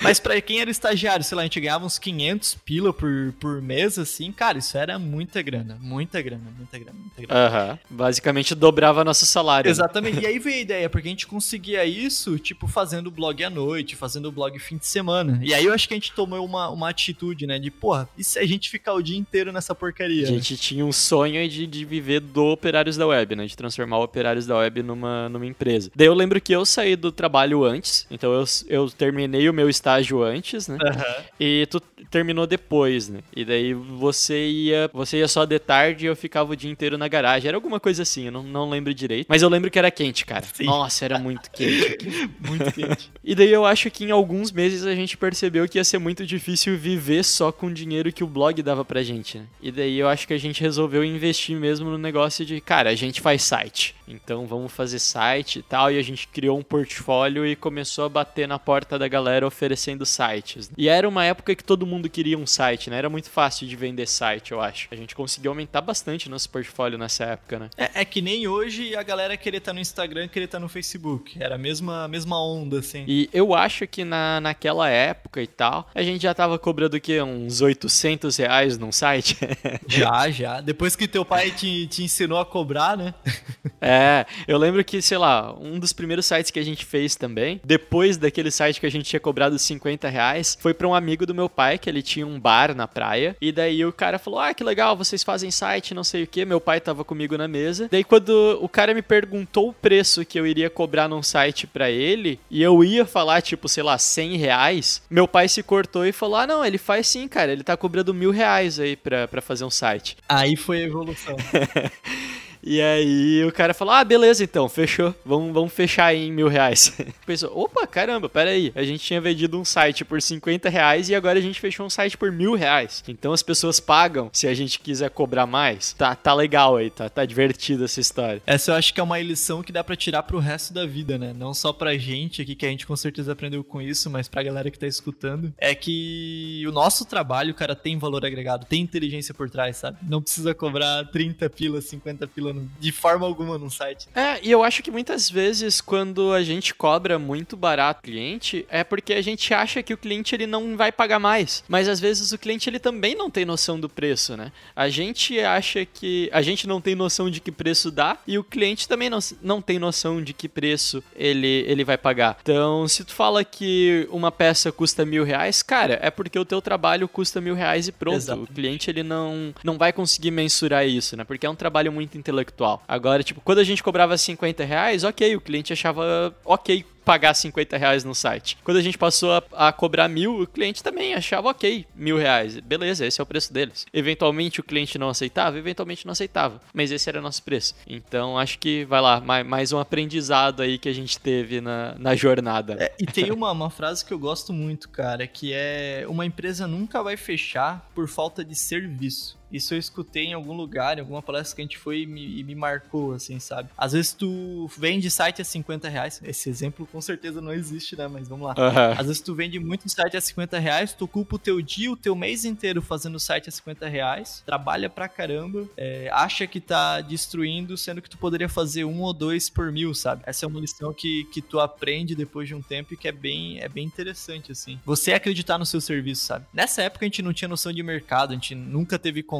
Mas pra quem era estagiário, sei lá, a gente ganhava uns 500 pila por, por mês, assim, cara, isso era muita grana, muita grana, muita grana, muita grana. Aham. Basicamente dobrava nosso salário. né? Exatamente. E aí veio a ideia, porque a gente conseguia isso, tipo, fazendo blog à noite, fazendo blog fim de semana. E aí eu acho que a gente tomou uma, uma atitude, né, de, porra, e se a gente ficar o dia inteiro nessa porcaria? A gente tinha um sonho de, de viver do Operários da Web, né? De transformar o Operários da Web numa, numa empresa. Daí eu lembro que eu saí do trabalho antes, então eu, eu terminei o meu estágio antes, né? Aham. E tu terminou depois, né? E daí você ia, você ia só de tarde e eu ficava o dia inteiro na garagem. Era alguma coisa assim, eu não, não lembro direito. Mas eu lembro que era quente, cara. Sim. Nossa, era muito quente. Muito quente. E daí eu acho que em alguns meses a gente percebeu que ia ser muito difícil viver só com o dinheiro que o blog dava pra gente, né? E daí eu acho que a gente resolveu investir mesmo no negócio de, cara, a gente faz site. Então vamos fazer site e tal. E a gente criou um portfólio e começou a bater na porta da galera oferecendo sites. E era uma época que todo mundo queria um site, né? Era muito fácil de vender site, eu acho. A gente conseguiu aumentar bastante nosso portfólio nessa época, né? É, é que nem hoje a galera querer estar no Instagram, querer estar no Facebook. Era a mesma, a mesma onda, assim. E eu acho que na, naquela época e tal, a gente já tava cobrando o quê? Uns 800 reais num site? Já, já. Depois que teu pai te, te ensinou a cobrar, né? é, eu lembro que, sei lá, um dos primeiros sites que a gente fez também, depois daquele site que a gente tinha cobrado 50 reais, foi pra um amigo do meu pai, que ele tinha um bar na praia, e daí o cara falou, ah, que legal, vocês fazem site, não sei o que, meu pai tava comigo na mesa, daí quando o cara me perguntou o preço que eu iria cobrar num site pra ele, e eu ia falar, tipo, sei lá, 100 reais, meu pai se cortou e falou, ah, não, ele faz sim, cara, ele tá cobrando mil reais aí pra, pra fazer um site. Aí foi a evolução. E aí o cara falou: Ah, beleza, então, fechou. Vamos, vamos fechar em mil reais. Pensou, opa, caramba, pera aí. A gente tinha vendido um site por 50 reais e agora a gente fechou um site por mil reais. Então as pessoas pagam se a gente quiser cobrar mais. Tá, tá legal aí, tá, tá divertida essa história. Essa eu acho que é uma lição que dá pra tirar pro resto da vida, né? Não só pra gente aqui, que a gente com certeza aprendeu com isso, mas pra galera que tá escutando. É que o nosso trabalho, cara, tem valor agregado, tem inteligência por trás, sabe? Não precisa cobrar 30 pila, 50 pila no- de forma alguma num site. É, e eu acho que muitas vezes quando a gente cobra muito barato o cliente, é porque a gente acha que o cliente ele não vai pagar mais. Mas às vezes o cliente ele também não tem noção do preço, né? A gente acha que a gente não tem noção de que preço dá e o cliente também não, não tem noção de que preço ele, ele vai pagar. Então, se tu fala que uma peça custa mil reais, cara, é porque o teu trabalho custa mil reais e pronto. Exato. O cliente ele não, não vai conseguir mensurar isso, né? Porque é um trabalho muito intelectual. Agora, tipo, quando a gente cobrava 50 reais, ok, o cliente achava ok pagar 50 reais no site. Quando a gente passou a, a cobrar mil, o cliente também achava ok, mil reais. Beleza, esse é o preço deles. Eventualmente o cliente não aceitava, eventualmente não aceitava. Mas esse era o nosso preço. Então acho que, vai lá, mais, mais um aprendizado aí que a gente teve na, na jornada. É, e tem uma, uma frase que eu gosto muito, cara, que é uma empresa nunca vai fechar por falta de serviço. Isso eu escutei em algum lugar, em alguma palestra que a gente foi e me, e me marcou, assim, sabe? Às vezes tu vende site a 50 reais. Esse exemplo com certeza não existe, né? Mas vamos lá. Aham. Às vezes tu vende muito site a 50 reais, tu ocupa o teu dia, o teu mês inteiro fazendo site a 50 reais, trabalha pra caramba, é, acha que tá destruindo, sendo que tu poderia fazer um ou dois por mil, sabe? Essa é uma lição que, que tu aprende depois de um tempo e que é bem, é bem interessante, assim. Você acreditar no seu serviço, sabe? Nessa época a gente não tinha noção de mercado, a gente nunca teve contato,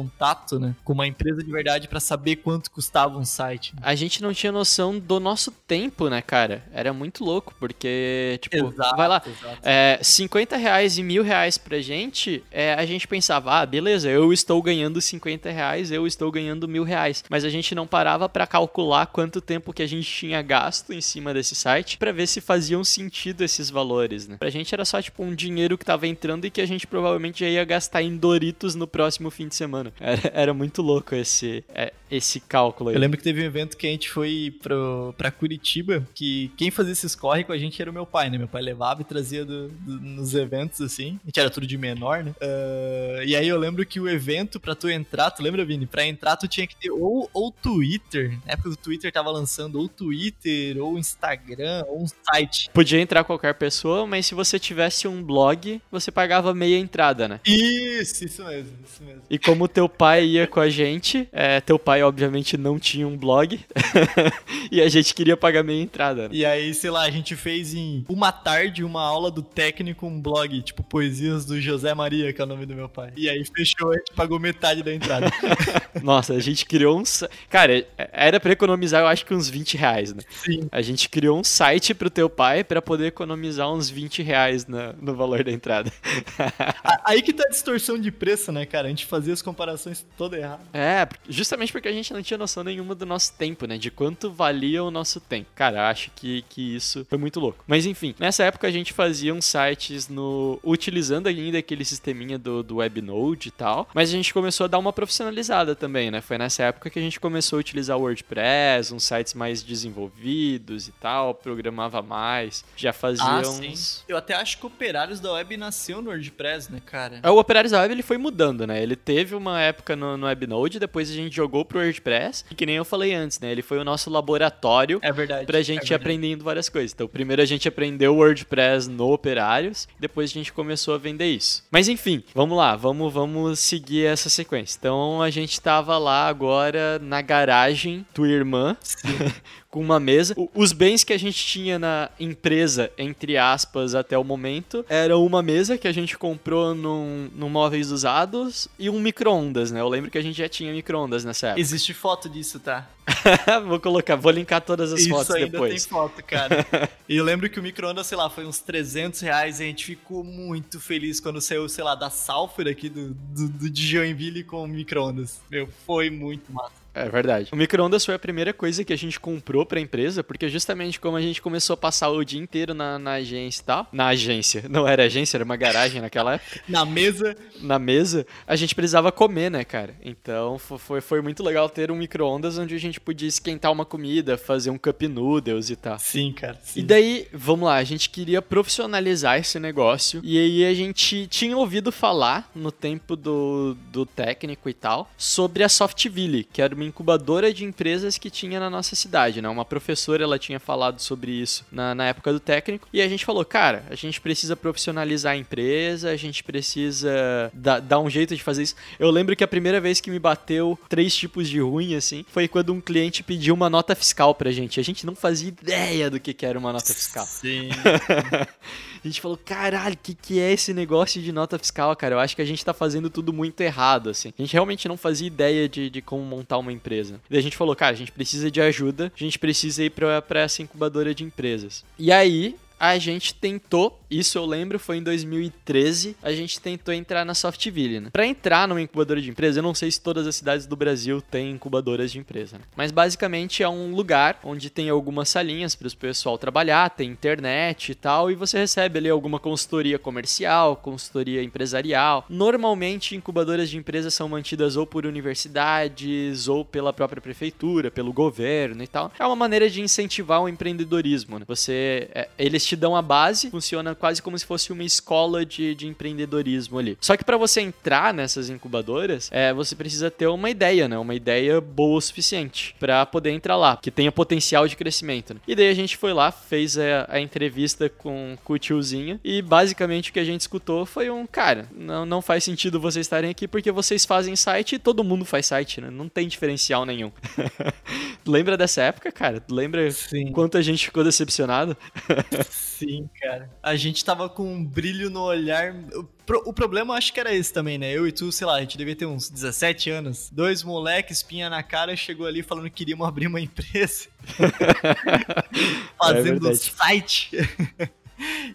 né, com uma empresa de verdade pra saber quanto custava um site. A gente não tinha noção do nosso tempo, né, cara? Era muito louco, porque, tipo, vai lá, exato. É, 50 reais e mil reais pra gente, é, a gente pensava, ah, beleza, eu estou ganhando 50 reais, eu estou ganhando mil reais. Mas a gente não parava pra calcular quanto tempo que a gente tinha gasto em cima desse site pra ver se faziam sentido esses valores, né? Pra gente era só, tipo, um dinheiro que tava entrando e que a gente provavelmente já ia gastar em Doritos no próximo fim de semana. Era, era muito louco esse, é, esse cálculo aí. Eu lembro que teve um evento que a gente foi pro, pra Curitiba, que quem fazia esses corre com a gente era o meu pai, né? Meu pai levava e trazia do- do- nos eventos, assim. A gente era tudo de menor, né? Ah, e aí eu lembro que o evento, pra tu entrar, tu lembra, Vini? Pra entrar, tu tinha que ter ou, ou Twitter, na época o Twitter tava lançando ou Twitter, ou Instagram, ou um site. Podia entrar qualquer pessoa, mas se você tivesse um blog, você pagava meia entrada, né? Isso, isso mesmo, isso mesmo. E como teu pai ia com a gente, é, teu pai obviamente não tinha um blog, e a gente queria pagar meia entrada. né? E aí, sei lá, a gente fez em uma tarde uma aula do técnico, um blog, tipo Poesias do José Maria, que é o nome do meu pai. E aí fechou, a gente pagou metade da entrada. Nossa, a gente criou um. Cara, era pra economizar, eu acho que uns 20 reais, né? Sim. A gente criou um site pro teu pai pra poder economizar uns 20 reais na- no valor da entrada. Aí que tá a distorção de preço, né, cara? A gente fazia as comparações toda errada. É, justamente porque a gente não tinha noção nenhuma do nosso tempo, né? De quanto valia o nosso tempo. Cara, acho que, que isso foi muito louco. Mas enfim, nessa época a gente fazia uns sites no. utilizando ainda aquele sisteminha do, do WebNode e tal. Mas a gente começou a dar uma profissionalizada também, né? Foi nessa época que a gente começou a utilizar o WordPress, uns sites mais desenvolvidos e tal, programava mais, já fazia uns. Eu até acho que Operários da Web nasceu no WordPress, né, cara? É, O Operários da Web ele foi mudando, né? Ele teve uma época no, no WebNode, depois a gente jogou pro WordPress, e que nem eu falei antes, né? Ele foi o nosso laboratório É verdade. pra é gente ir verdade. aprendendo várias coisas. Então, primeiro a gente aprendeu o WordPress no Operários, depois a gente começou a vender isso. Mas enfim, vamos lá, vamos, vamos seguir essa sequência. Então, a gente tava lá agora na garagem tua irmã, com uma mesa. O- Os bens que a gente tinha na empresa, entre aspas, até o momento, era uma mesa que a gente comprou num, num móveis usados e um micro-ondas, né? Eu lembro que a gente já tinha micro-ondas nessa época. Existe foto disso, tá? vou colocar, vou linkar todas as Isso fotos ainda depois. tem foto, cara. e eu lembro que o micro-ondas, sei lá, foi uns 300 reais e a gente ficou muito feliz quando saiu, sei lá, da Salfer aqui do, do, do Joinville com o micro-ondas. Meu, foi muito massa. É verdade. O micro-ondas foi a primeira coisa que a gente comprou pra empresa, porque justamente como a gente começou a passar o dia inteiro na, na agência e tal, na agência, não era agência, era uma garagem naquela época, Na mesa. na mesa, a gente precisava comer, né, cara? Então fo- foi, foi muito legal ter um micro-ondas onde a gente podia esquentar uma comida, fazer um cup noodles e tal. Sim, cara. E daí, vamos lá, a gente queria profissionalizar esse negócio. E aí a gente tinha ouvido falar no tempo do, do técnico e tal sobre a Softville, que era uma incubadora de empresas que tinha na nossa cidade, né? Uma professora ela tinha falado sobre isso na, na época do técnico. E a gente falou, cara, a gente precisa profissionalizar a empresa, a gente precisa da- dar um jeito de fazer isso. Eu lembro que a primeira vez que me bateu três tipos de ruim, assim, foi quando um cliente pediu uma nota fiscal pra gente. A gente não fazia ideia do que, que era uma nota fiscal. Sim. A gente falou, caralho, o que, que é esse negócio de nota fiscal, cara? Eu acho que a gente tá fazendo tudo muito errado, assim. A gente realmente não fazia ideia de, de como montar uma empresa. E a gente falou, cara, a gente precisa de ajuda, a gente precisa ir pra, pra essa incubadora de empresas. E aí, a gente tentou, isso eu lembro, foi em 2013, a gente tentou entrar na Softville, né? Pra entrar numa incubadora de empresa, eu não sei se todas as cidades do Brasil têm incubadoras de empresa, né? Mas basicamente é um lugar onde tem algumas salinhas para o pessoal trabalhar, tem internet e tal, e você recebe ali alguma consultoria comercial, consultoria empresarial. Normalmente, incubadoras de empresas são mantidas ou por universidades, ou pela própria prefeitura, pelo governo e tal. É uma maneira de incentivar o empreendedorismo, né? Você, é, eles te dão a base, funciona quase como se fosse uma escola de, de empreendedorismo ali. Só que para você entrar nessas incubadoras, é, você precisa ter uma ideia, né? Uma ideia boa o suficiente para poder entrar lá, que tenha potencial de crescimento. Né? E daí a gente foi lá, fez a, a entrevista com, com o tiozinho e basicamente o que a gente escutou foi um cara, não, não faz sentido vocês estarem aqui porque vocês fazem site e todo mundo faz site, né? Não tem diferencial nenhum. Lembra dessa época, cara? Lembra Sim. quanto a gente ficou decepcionado? Sim, cara. A gente tava com um brilho no olhar. O, pro- o problema eu acho que era esse também, né? Eu e tu, sei lá, a gente devia ter uns 17 anos. Dois moleques, espinha na cara, chegou ali falando que queríamos abrir uma empresa. Fazendo verdade. site.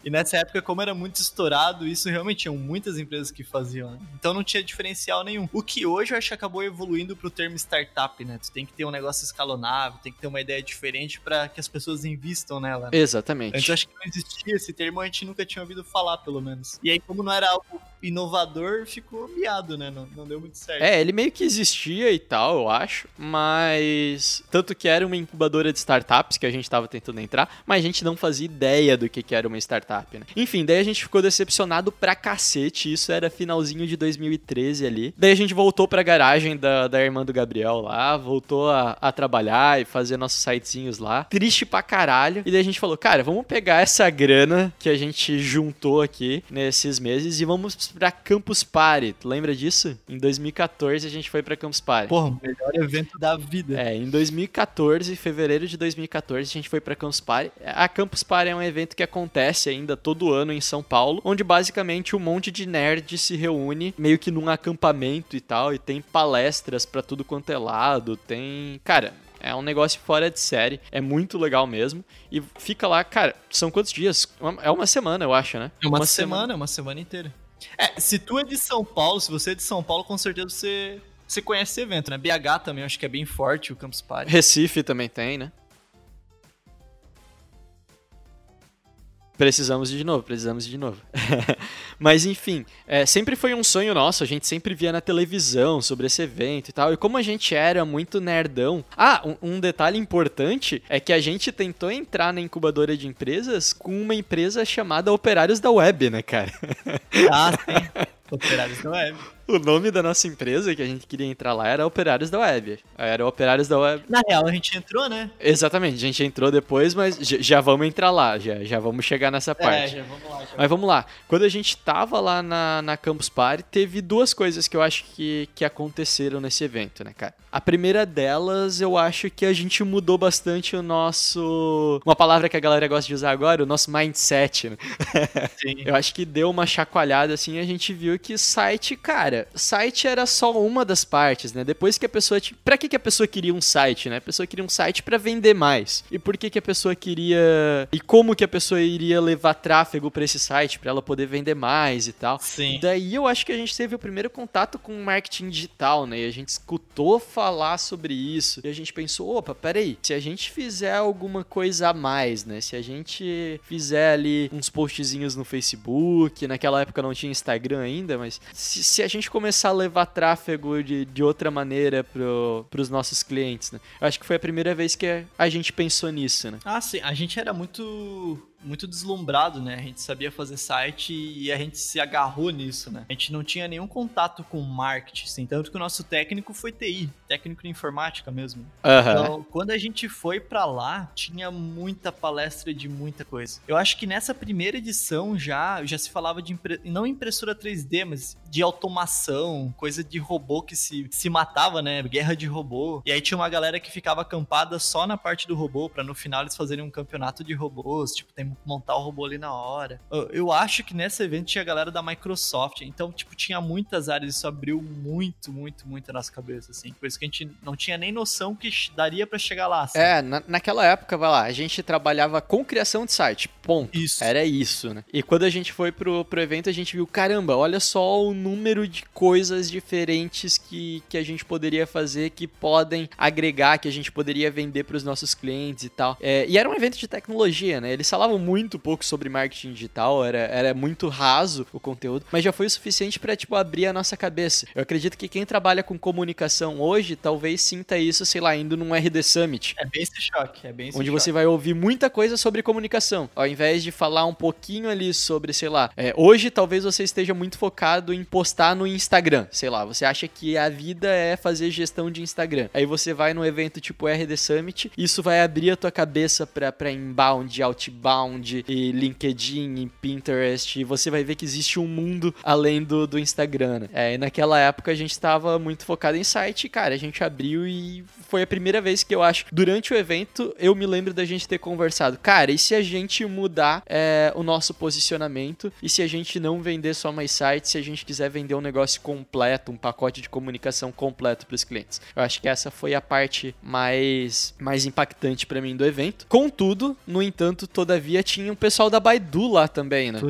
E nessa época, como era muito estourado, isso realmente tinham muitas empresas que faziam, né? Então não tinha diferencial nenhum. O que hoje eu acho que acabou evoluindo pro termo startup, né? Tu tem que ter um negócio escalonável, tem que ter uma ideia diferente para que as pessoas invistam nela. né? Exatamente. Antes eu acho que não existia esse termo, a gente nunca tinha ouvido falar, pelo menos. E aí, como não era algo inovador, ficou miado, né? Não, não deu muito certo. É, ele meio que existia e tal, eu acho, mas. Tanto que era uma incubadora de startups que a gente tava tentando entrar, mas a gente não fazia ideia do que, que era uma startup, né? Enfim, daí a gente ficou decepcionado pra cacete, isso era finalzinho de 2013 ali. Daí a gente voltou pra garagem da, da irmã do Gabriel lá, voltou a, a trabalhar e fazer nossos sitezinhos lá. Triste pra caralho. E daí a gente falou, cara, vamos pegar essa grana que a gente juntou aqui nesses meses e vamos pra Campus Party. Tu lembra disso? Em 2014 a gente foi pra Campus Party. Porra, o melhor evento da vida. É, em 2014, fevereiro de 2014, a gente foi pra Campus Party. A Campus Party é um evento que acontece ainda todo ano em São Paulo, onde basicamente um monte de nerd se reúne meio que num acampamento e tal, e tem palestras pra tudo quanto é lado, tem, cara, é um negócio fora de série, é muito legal mesmo. E fica lá, cara, são quantos dias? Uma- É uma semana, eu acho, né? É uma, semana, uma semana inteira. É, se tu é de São Paulo, se você é de São Paulo, com certeza você, você conhece esse evento, né? BH também, acho que é bem forte o Campus Party. Recife também tem, né? Precisamos de novo, precisamos de novo. Mas enfim, é, sempre foi um sonho nosso, a gente sempre via na televisão sobre esse evento e tal. E como a gente era muito nerdão. Ah, um, um detalhe importante é que a gente tentou entrar na incubadora de empresas com uma empresa chamada Operários da Web, né, cara? Ah, sim. Operários da Web. O nome da nossa empresa que a gente queria entrar lá era Operários da Web. Era Operários da Web. Na real, a gente entrou, né? Exatamente, a gente entrou depois, mas já vamos entrar lá, já, já vamos chegar nessa parte. É, já vamos lá. Já. Mas vamos lá. Quando a gente tava lá na, na Campus Party, teve duas coisas que eu acho que, que aconteceram nesse evento, né, cara? A primeira delas, eu acho que a gente mudou bastante o nosso. Uma palavra que a galera gosta de usar agora, o nosso mindset, né? Sim. Eu acho que deu uma chacoalhada assim e a gente viu que site, cara, cara, site era só uma das partes, né? Depois que a pessoa. Tinha... Pra que, que a pessoa queria um site, né? A pessoa queria um site para vender mais. E por que, que a pessoa queria. E como que a pessoa iria levar tráfego para esse site, para ela poder vender mais e tal. Sim. Daí eu acho que a gente teve o primeiro contato com marketing digital, né? E a gente escutou falar sobre isso. E a gente pensou, opa, peraí, se a gente fizer alguma coisa a mais, né? Se a gente fizer ali uns postzinhos no Facebook, naquela época não tinha Instagram ainda, mas se, se a gente começar a levar tráfego de, de outra maneira pro, pros nossos clientes, né? Eu acho que foi a primeira vez que a gente pensou nisso, né? Ah, sim. A gente era muito muito deslumbrado, né? A gente sabia fazer site e a gente se agarrou nisso, né? A gente não tinha nenhum contato com marketing, assim, tanto que o nosso técnico foi TI, técnico de informática mesmo. Uhum. Então, quando a gente foi para lá, tinha muita palestra de muita coisa. Eu acho que nessa primeira edição já já se falava de impre... não impressora 3D, mas de automação, coisa de robô que se, se matava, né? Guerra de robô. E aí tinha uma galera que ficava acampada só na parte do robô para no final eles fazerem um campeonato de robôs, tipo, tem montar o robô ali na hora. Eu acho que nesse evento tinha a galera da Microsoft, então, tipo, tinha muitas áreas, isso abriu muito, muito, muito a nossa cabeça, assim. Coisa que a gente não tinha nem noção que daria para chegar lá. Assim. É, na, naquela época, vai lá, a gente trabalhava com criação de site, ponto. Isso. Era isso, né? E quando a gente foi pro, pro evento, a gente viu, caramba, olha só o número de coisas diferentes que, que a gente poderia fazer, que podem agregar, que a gente poderia vender para os nossos clientes e tal. É, e era um evento de tecnologia, né? Eles falavam muito pouco sobre marketing digital, era, era muito raso o conteúdo, mas já foi o suficiente para tipo abrir a nossa cabeça. Eu acredito que quem trabalha com comunicação hoje talvez sinta isso, sei lá, indo num RD Summit. É bem esse choque, é bem esse Onde choque. você vai ouvir muita coisa sobre comunicação. Ao invés de falar um pouquinho ali sobre, sei lá, é, hoje talvez você esteja muito focado em postar no Instagram. Sei lá, você acha que a vida é fazer gestão de Instagram. Aí você vai num evento tipo RD Summit, isso vai abrir a tua cabeça para inbound, outbound, e LinkedIn, e Pinterest, e você vai ver que existe um mundo além do, do Instagram. Né? É, e naquela época a gente estava muito focado em site, cara, a gente abriu e foi a primeira vez que eu acho, durante o evento, eu me lembro da gente ter conversado, cara, e se a gente mudar é, o nosso posicionamento, e se a gente não vender só mais sites, se a gente quiser vender um negócio completo, um pacote de comunicação completo para os clientes. Eu acho que essa foi a parte mais, mais impactante para mim do evento. Contudo, no entanto, todavia, tinha um pessoal da Baidu lá também, né?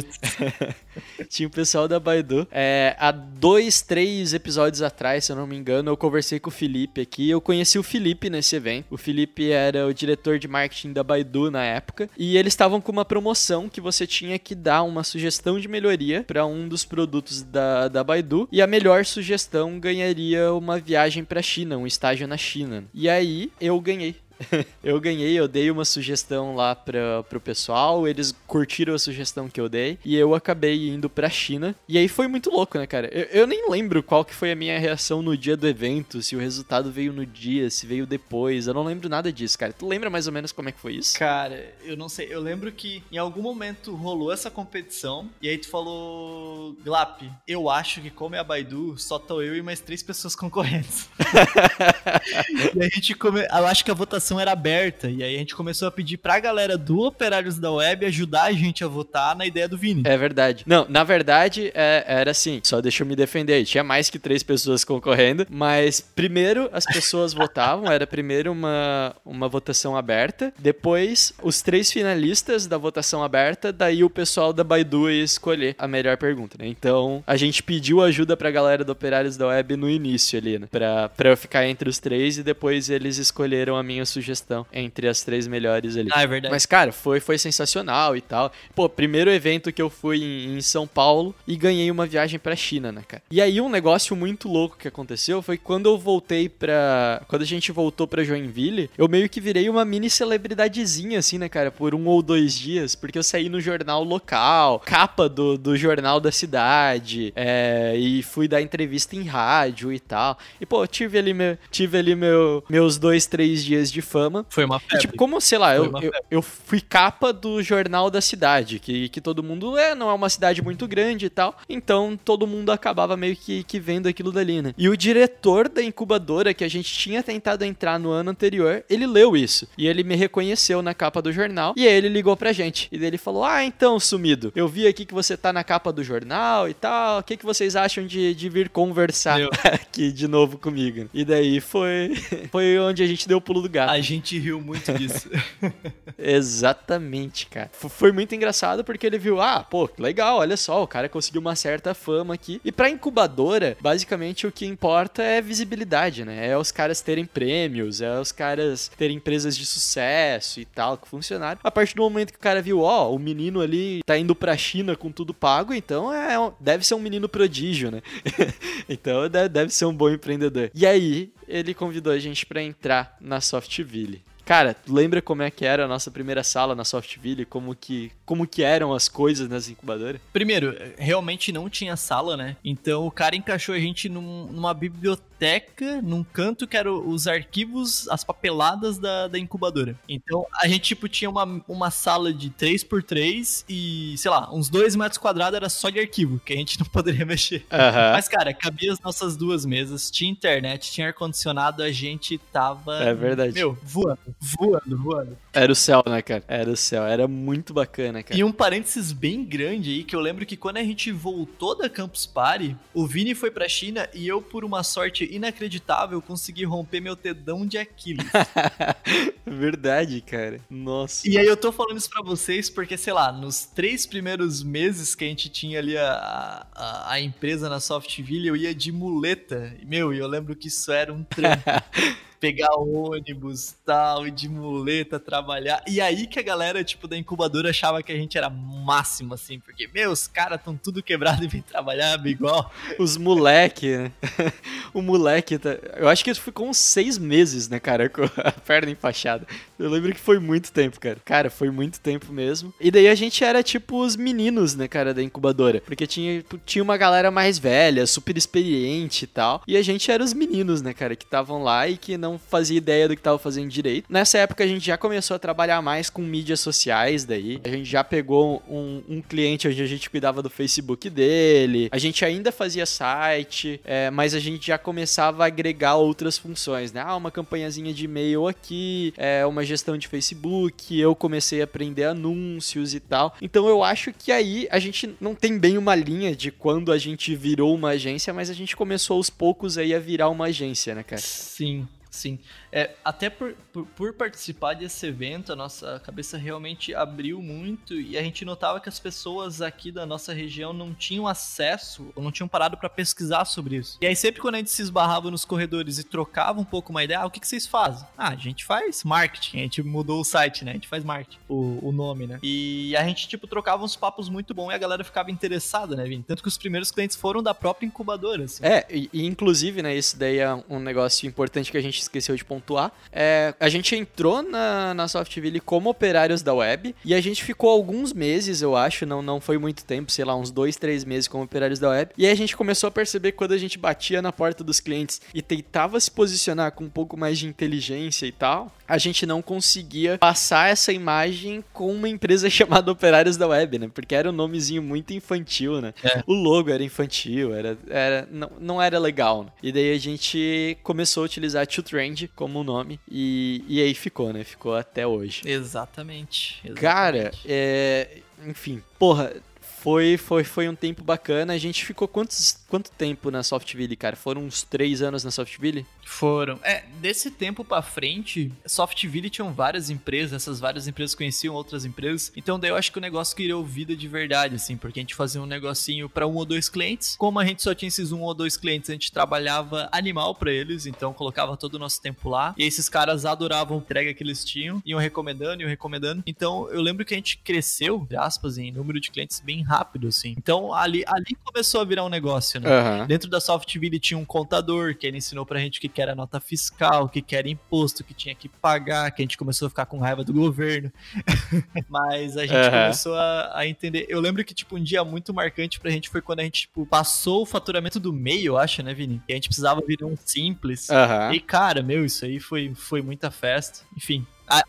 tinha o um pessoal da Baidu. É, há dois, três episódios atrás, se eu não me engano, eu conversei com o Felipe aqui. Eu conheci o Felipe nesse evento. O Felipe era o diretor de marketing da Baidu na época. E eles estavam com uma promoção que você tinha que dar uma sugestão de melhoria para um dos produtos da, da Baidu. E a melhor sugestão ganharia uma viagem para China, um estágio na China. E aí eu ganhei. eu ganhei, eu dei uma sugestão lá pra, pro pessoal, eles curtiram a sugestão que eu dei, e eu acabei indo pra China. E aí foi muito louco, né, cara? Eu, eu, nem lembro qual que foi a minha reação no dia do evento, se o resultado veio no dia, se veio depois, eu não lembro nada disso, cara. Tu lembra mais ou menos como é que foi isso? Cara, eu não sei, eu lembro que em algum momento rolou essa competição, e aí tu falou, Glap, eu acho que como é a Baidu, só tô eu e mais três pessoas concorrentes. e a gente come... eu acho que a votação era aberta. E aí a gente começou a pedir pra galera do Operários da Web ajudar a gente a votar na ideia do Vini. É verdade. Não, na verdade, é, era assim. Só deixa eu me defender aí. Tinha mais que três pessoas concorrendo. Mas primeiro as pessoas votavam. Era primeiro uma, uma votação aberta. Depois, os três finalistas da votação aberta. Daí o pessoal da Baidu ia escolher a melhor pergunta, né? Então, a gente pediu ajuda pra galera do Operários da Web no início ali, né? Pra, pra eu ficar entre os três e depois eles escolheram a minha sugestão entre as três melhores ali. Ah, é verdade. Mas, cara, foi, foi sensacional e tal. Pô, primeiro evento que eu fui em, em São Paulo e ganhei uma viagem pra China, né, cara? E aí um negócio muito louco que aconteceu foi quando eu voltei pra. Quando a gente voltou pra Joinville, eu meio que virei uma mini celebridadezinha, assim, né, cara? Por um ou dois dias, porque eu saí no jornal local, capa do, do jornal da cidade, é, e fui dar entrevista em rádio e tal. E, pô, tive ali, meu, tive ali meu, meus dois, três dias de fama. Foi uma E, febre. tipo, como, sei lá, eu, eu, eu fui capa do jornal da cidade, que, que todo mundo é, não é uma cidade muito grande e tal. Então todo mundo acabava meio que, que vendo aquilo dali, né? E o diretor da incubadora, que a gente tinha tentado entrar no ano anterior, ele leu isso. E ele me reconheceu na capa do jornal. E aí ele ligou pra gente. E daí ele falou: Ah, então, sumido, eu vi aqui que você tá na capa do jornal e tal. O que, que vocês acham de, de vir conversar Meu. aqui de novo comigo? E daí foi, foi onde a gente deu o pulo do gato. A gente riu muito disso. Exatamente, cara. Foi muito engraçado porque ele viu, ah, pô, legal, olha só, o cara conseguiu uma certa fama aqui. E pra incubadora, basicamente o que importa é visibilidade, né? É os caras terem prêmios, é os caras terem empresas de sucesso e tal, que funcionaram. A partir do momento que o cara viu, ó, o menino ali tá indo pra China com tudo pago, então é, deve ser um menino prodígio, né? então de- deve ser um bom empreendedor. E aí, ele convidou a gente pra entrar na Softville. Cara, tu lembra como é que era a nossa primeira sala na Softville? Como que, como que eram as coisas nas incubadoras? Primeiro, realmente não tinha sala, né? Então o cara encaixou a gente num- numa biblioteca, num canto que eram os arquivos, as papeladas da, da incubadora. Então a gente, tipo, tinha uma, uma sala de 3x3 e, sei lá, uns 2 metros quadrados era só de arquivo, que a gente não poderia mexer. Aham. Mas, cara, cabia as nossas duas mesas, tinha internet, tinha ar-condicionado, a gente tava. É verdade. Meu, voando, voando, voando. Era o céu, né, cara? Era o céu. Era muito bacana, cara. E um parênteses bem grande aí, que eu lembro que quando a gente voltou da Campus Party, o Vini foi pra China e eu, por uma sorte inacreditável, consegui romper meu tedão de Aquiles. Verdade, cara. Nossa. e aí eu tô falando isso pra vocês porque, sei lá, nos três primeiros meses que a gente tinha ali a, a, a empresa na Softville, eu ia de muleta. E, Meu, e eu lembro que isso era um trampo. Pegar ônibus tal, e de muleta trabalhar. E aí que a galera, tipo, da incubadora achava que a gente era máximo, assim, porque, meu, os caras tão tudo quebrado e vem trabalhar igual. Os moleque, né? o moleque, tá... eu acho que ele ficou uns seis meses, né, cara, com a perna enfaixada. Eu lembro que foi muito tempo, cara. Cara, foi muito tempo mesmo. E daí a gente era tipo os meninos, né, cara, da incubadora. Porque tinha, tinha uma galera mais velha, super experiente e tal. E a gente era os meninos, né, cara, que estavam lá e que não fazia ideia do que tava fazendo direito. Nessa época a gente já começou a trabalhar mais com mídias sociais daí. A gente já pegou um, um cliente onde a gente cuidava do Facebook dele. A gente ainda fazia site, é, mas a gente já começava a agregar outras funções, né? Ah, uma campanhazinha de e-mail aqui, é, uma gestão de Facebook. Eu comecei a aprender anúncios e tal. Então eu acho que aí a gente não tem bem uma linha de quando a gente virou uma agência, mas a gente começou aos poucos aí a virar uma agência, né, cara? Sim, sim. É, até por, por, por participar desse evento, a nossa cabeça realmente abriu muito e a gente notava que as pessoas aqui da nossa região não tinham acesso ou não tinham parado pra pesquisar sobre isso. E aí sempre quando a gente se esbarrava nos corredores e trocava um pouco uma ideia, ah, o que, que vocês fazem? Ah, a gente faz marketing, a gente mudou o site, né? A gente faz marketing, o, o nome, né? E a gente, tipo, trocava uns papos muito bons e a galera ficava interessada, né, Vini? Tanto que os primeiros clientes foram da própria incubadora, assim. É, e, e inclusive, né, isso daí é um negócio importante que a gente esqueceu de pontuar. É, a gente entrou na, na Softville como operários da web e a gente ficou alguns meses, eu acho, não, não foi muito tempo, sei lá, uns dois, três meses como operários da web. E aí a gente começou a perceber que quando a gente batia na porta dos clientes e tentava se posicionar com um pouco mais de inteligência e tal, a gente não conseguia passar essa imagem com uma empresa chamada Operários da Web, né? Porque era um nomezinho muito infantil, né? É. O logo era infantil, era, era, não, não era legal. Né? E daí a gente começou a utilizar To Trend como nome e, e aí ficou, né? Ficou até hoje. Exatamente. exatamente. Cara, é, enfim, porra, foi, foi, foi um tempo bacana. A gente ficou quantos, quanto tempo na Softville, cara? Foram uns três anos na Softville? Foram. É, desse tempo pra frente, Softville tinham várias empresas, essas várias empresas conheciam outras empresas. Então daí eu acho que o negócio criou vida de verdade, assim, porque a gente fazia um negocinho pra um ou dois clientes. Como a gente só tinha esses um ou dois clientes, a gente trabalhava animal pra eles, então colocava todo o nosso tempo lá. E esses caras adoravam a entrega que eles tinham, iam recomendando, iam recomendando. Então eu lembro que a gente cresceu, entre aspas, em número de clientes bem rápido, assim. Então ali, ali começou a virar um negócio, né? Aham. Dentro da Softville tinha um contador que ele ensinou pra gente o que que era nota fiscal, o que que era imposto, que tinha que pagar, que a gente começou a ficar com raiva do governo. Mas a gente Aham. começou a, a entender. Eu lembro que, tipo, um dia muito marcante pra gente foi quando a gente, tipo, passou o faturamento do meio, eu acho, né, Vini? E a gente precisava virar um simples. Aham. E, cara, meu, isso aí foi, foi muita festa. Enfim.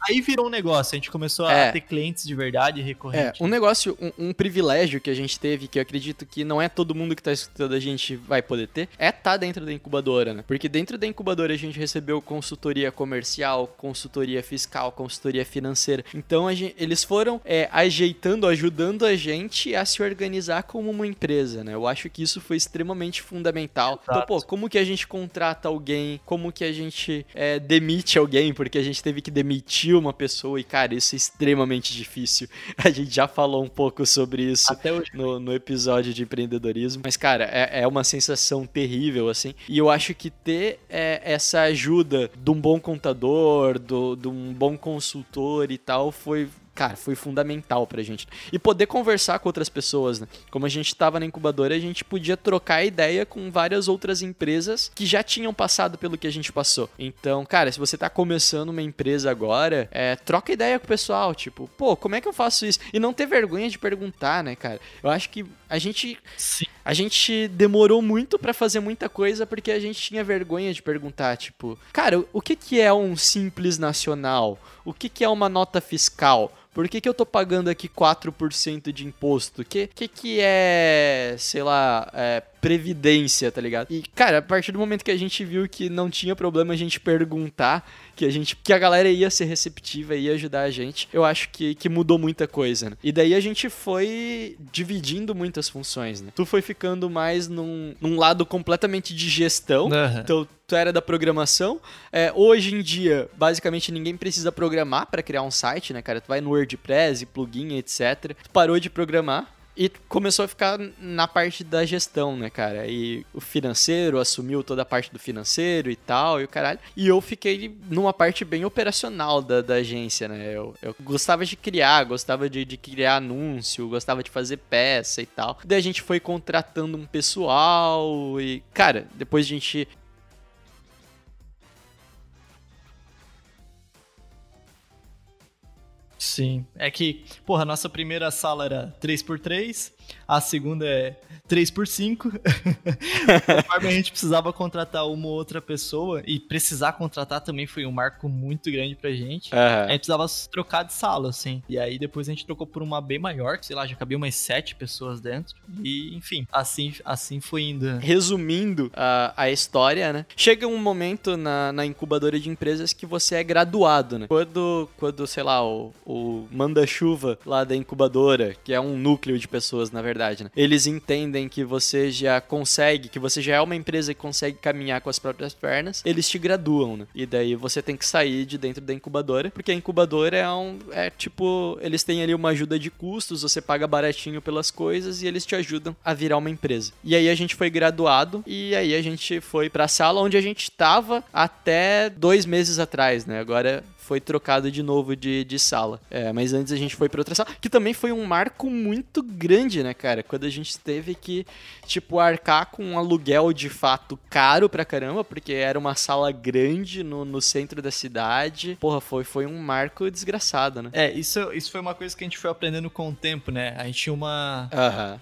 Aí virou um negócio, a gente começou É. a ter clientes de verdade É, recorrentes. um negócio, um, um privilégio que a gente teve, que eu acredito que não é todo mundo que tá escutando a gente vai poder ter, é estar dentro da incubadora, né? Porque dentro da incubadora a gente recebeu consultoria comercial, consultoria fiscal, consultoria financeira. Então a gen- eles foram é, ajeitando, ajudando a gente a se organizar como uma empresa, né? Eu acho que isso foi extremamente fundamental. Então, Exato. pô, como que a gente contrata alguém? Como que a gente é, demite alguém? Porque a gente teve que demitir uma pessoa e, cara, isso é extremamente difícil. A gente já falou um pouco sobre isso no, no episódio de empreendedorismo. Mas, cara, é, é uma sensação terrível, assim. E eu acho que ter é, essa ajuda de um bom contador, do, de um bom consultor e tal, foi. Cara, foi fundamental pra gente. E poder conversar com outras pessoas, né? Como a gente tava na incubadora, a gente podia trocar ideia com várias outras empresas que já tinham passado pelo que a gente passou. Então, cara, se você tá começando uma empresa agora, é, troca ideia com o pessoal. Tipo, pô, como é que eu faço isso? E não ter vergonha de perguntar, né, cara? Eu acho que a gente Sim. a gente demorou muito pra fazer muita coisa porque a gente tinha vergonha de perguntar, tipo, cara, o que que é um simples nacional? O que que é uma nota fiscal? Por que, que eu tô pagando aqui 4% de imposto? Que, que que é, sei lá, é, previdência, tá ligado? E, cara, a partir do momento que a gente viu que não tinha problema a gente perguntar, que a gente que a galera ia ser receptiva, ia ajudar a gente, eu acho que, que mudou muita coisa, né? E daí a gente foi dividindo muitas funções, né? Tu foi ficando mais num, num lado completamente de gestão, Aham. então tu era da programação. É, hoje em dia, basicamente ninguém precisa programar para criar um site, né, cara? Tu vai no WordPress, plugin, etc. Tu parou de programar. E começou a ficar na parte da gestão, né, cara? E o financeiro assumiu toda a parte do financeiro e tal, e o caralho. E eu fiquei numa parte bem operacional da, da agência, né? Eu, eu gostava de criar, gostava de, de criar anúncio, gostava de fazer peça e tal. Daí a gente foi contratando um pessoal e, cara, depois a gente Sim. É que, porra, nossa primeira sala era 3x3, a segunda é 3x5. Conforme a gente precisava contratar uma ou outra pessoa, e precisar contratar também foi um marco muito grande pra gente. A gente precisava trocar de sala, assim. E aí depois a gente trocou por uma bem maior, que sei lá, já cabia umas sete pessoas dentro. E, enfim, assim, assim foi indo. resumindo a, a história, né? Chega um momento na, na incubadora de empresas que você é graduado, né? Quando, quando sei lá, o, o manda-chuva lá da incubadora, que é um núcleo de pessoas, na verdade, né? Eles entendem que você já consegue, que você já é uma empresa que consegue caminhar com as próprias pernas, eles te graduam, né? E daí você tem que sair de dentro da incubadora, porque a incubadora é um. É tipo, eles têm ali uma ajuda de custos, você paga baratinho pelas coisas e eles te ajudam a virar uma empresa. E aí a gente foi graduado e aí a gente foi pra sala onde a gente tava até dois meses atrás, né? Agora foi trocado de novo de, de sala. É, mas antes a gente foi pra outra sala, que também foi um marco muito grande, né, cara? Quando a gente teve que, tipo, arcar com um aluguel de fato caro pra caramba, porque era uma sala grande no, no centro da cidade. Porra, foi, foi um marco desgraçado, né? É, isso, isso foi uma coisa que a gente foi aprendendo com o tempo, né? A gente tinha uma,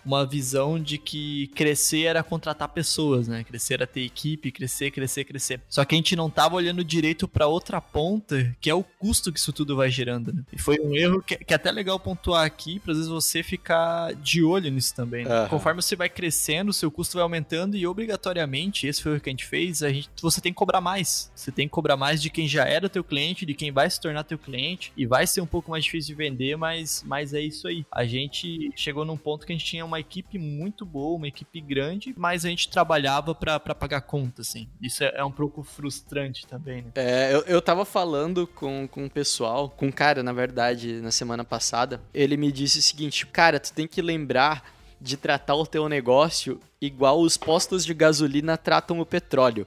uma visão de que crescer era contratar pessoas, né? Crescer era ter equipe, crescer, crescer, crescer. Só que a gente não tava olhando direito pra outra ponta, que é o custo que isso tudo vai gerando, né? E foi um erro que, que é até legal pontuar aqui, pra às vezes você ficar de olho nisso também. né? Aham. Conforme você vai crescendo, o seu custo vai aumentando e obrigatoriamente, esse foi o que a gente fez, a gente, você tem que cobrar mais. Você tem que cobrar mais de quem já era teu cliente, de quem vai se tornar teu cliente, e vai ser um pouco mais difícil de vender, mas, mas é isso aí. A gente chegou num ponto que a gente tinha uma equipe muito boa, uma equipe grande, mas a gente trabalhava pra pra pagar conta, assim. Isso é, é um pouco frustrante também, né? É, eu, eu tava falando com, com o pessoal, com um cara, na verdade, na semana passada. Ele me disse o seguinte: Cara, tu tem que lembrar de tratar o teu negócio igual os postos de gasolina tratam o petróleo.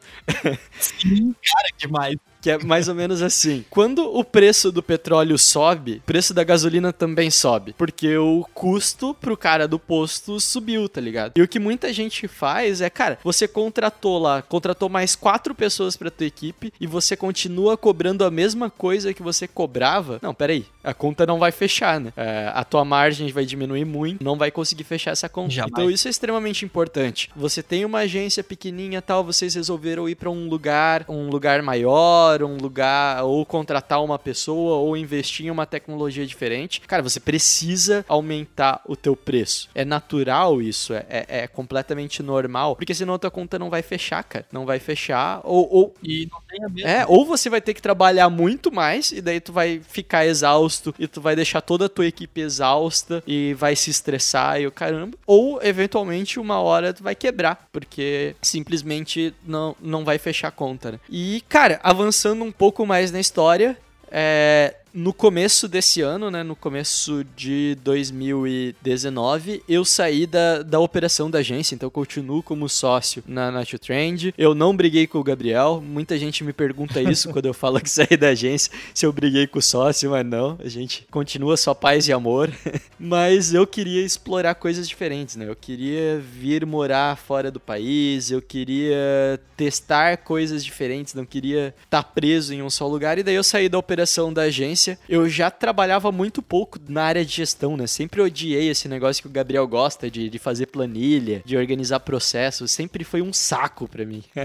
Sim, cara, demais. Que é mais ou menos assim. Quando o preço do petróleo sobe, o preço da gasolina também sobe, porque o custo pro cara do posto subiu, tá ligado? E o que muita gente faz é, cara, você contratou lá, contratou mais quatro pessoas pra tua equipe e você continua cobrando a mesma coisa que você cobrava. Não, peraí, a conta não vai fechar, né? É, a tua margem vai diminuir muito, não vai conseguir fechar essa conta. Jamais. Então isso é extremamente importante. Você tem uma agência pequenininha tal, vocês resolveram ir pra um lugar, um lugar maior, um lugar ou contratar uma pessoa ou investir em uma tecnologia diferente. Cara, você precisa aumentar o teu preço. É natural isso, é, é, é completamente normal, porque senão a tua conta não vai fechar, cara. Não vai fechar ou, ou E não tem a mesma. é, ou você vai ter que trabalhar muito mais e daí tu vai ficar exausto e tu vai deixar toda a tua equipe exausta e vai se estressar e o caramba. Ou eventualmente uma hora tu vai quebrar, porque simplesmente não, não vai fechar a conta, né? E, cara, avançando um pouco mais na história, é, no começo desse ano, né, no começo de 2019, eu saí da, da operação da agência, então eu continuo como sócio na Nacho Trend. Eu não briguei com o Gabriel, muita gente me pergunta isso quando eu falo que saí da agência, se eu briguei com o sócio, mas não, a gente continua só paz e amor. mas eu queria explorar coisas diferentes, né? Eu queria vir morar fora do país, eu queria testar coisas diferentes, não queria estar preso em um só lugar, e daí eu saí da operação da agência. Eu já trabalhava muito pouco na área de gestão, né? Sempre odiei esse negócio que o Gabriel gosta de, de fazer planilha, de organizar processos, sempre foi um saco pra mim.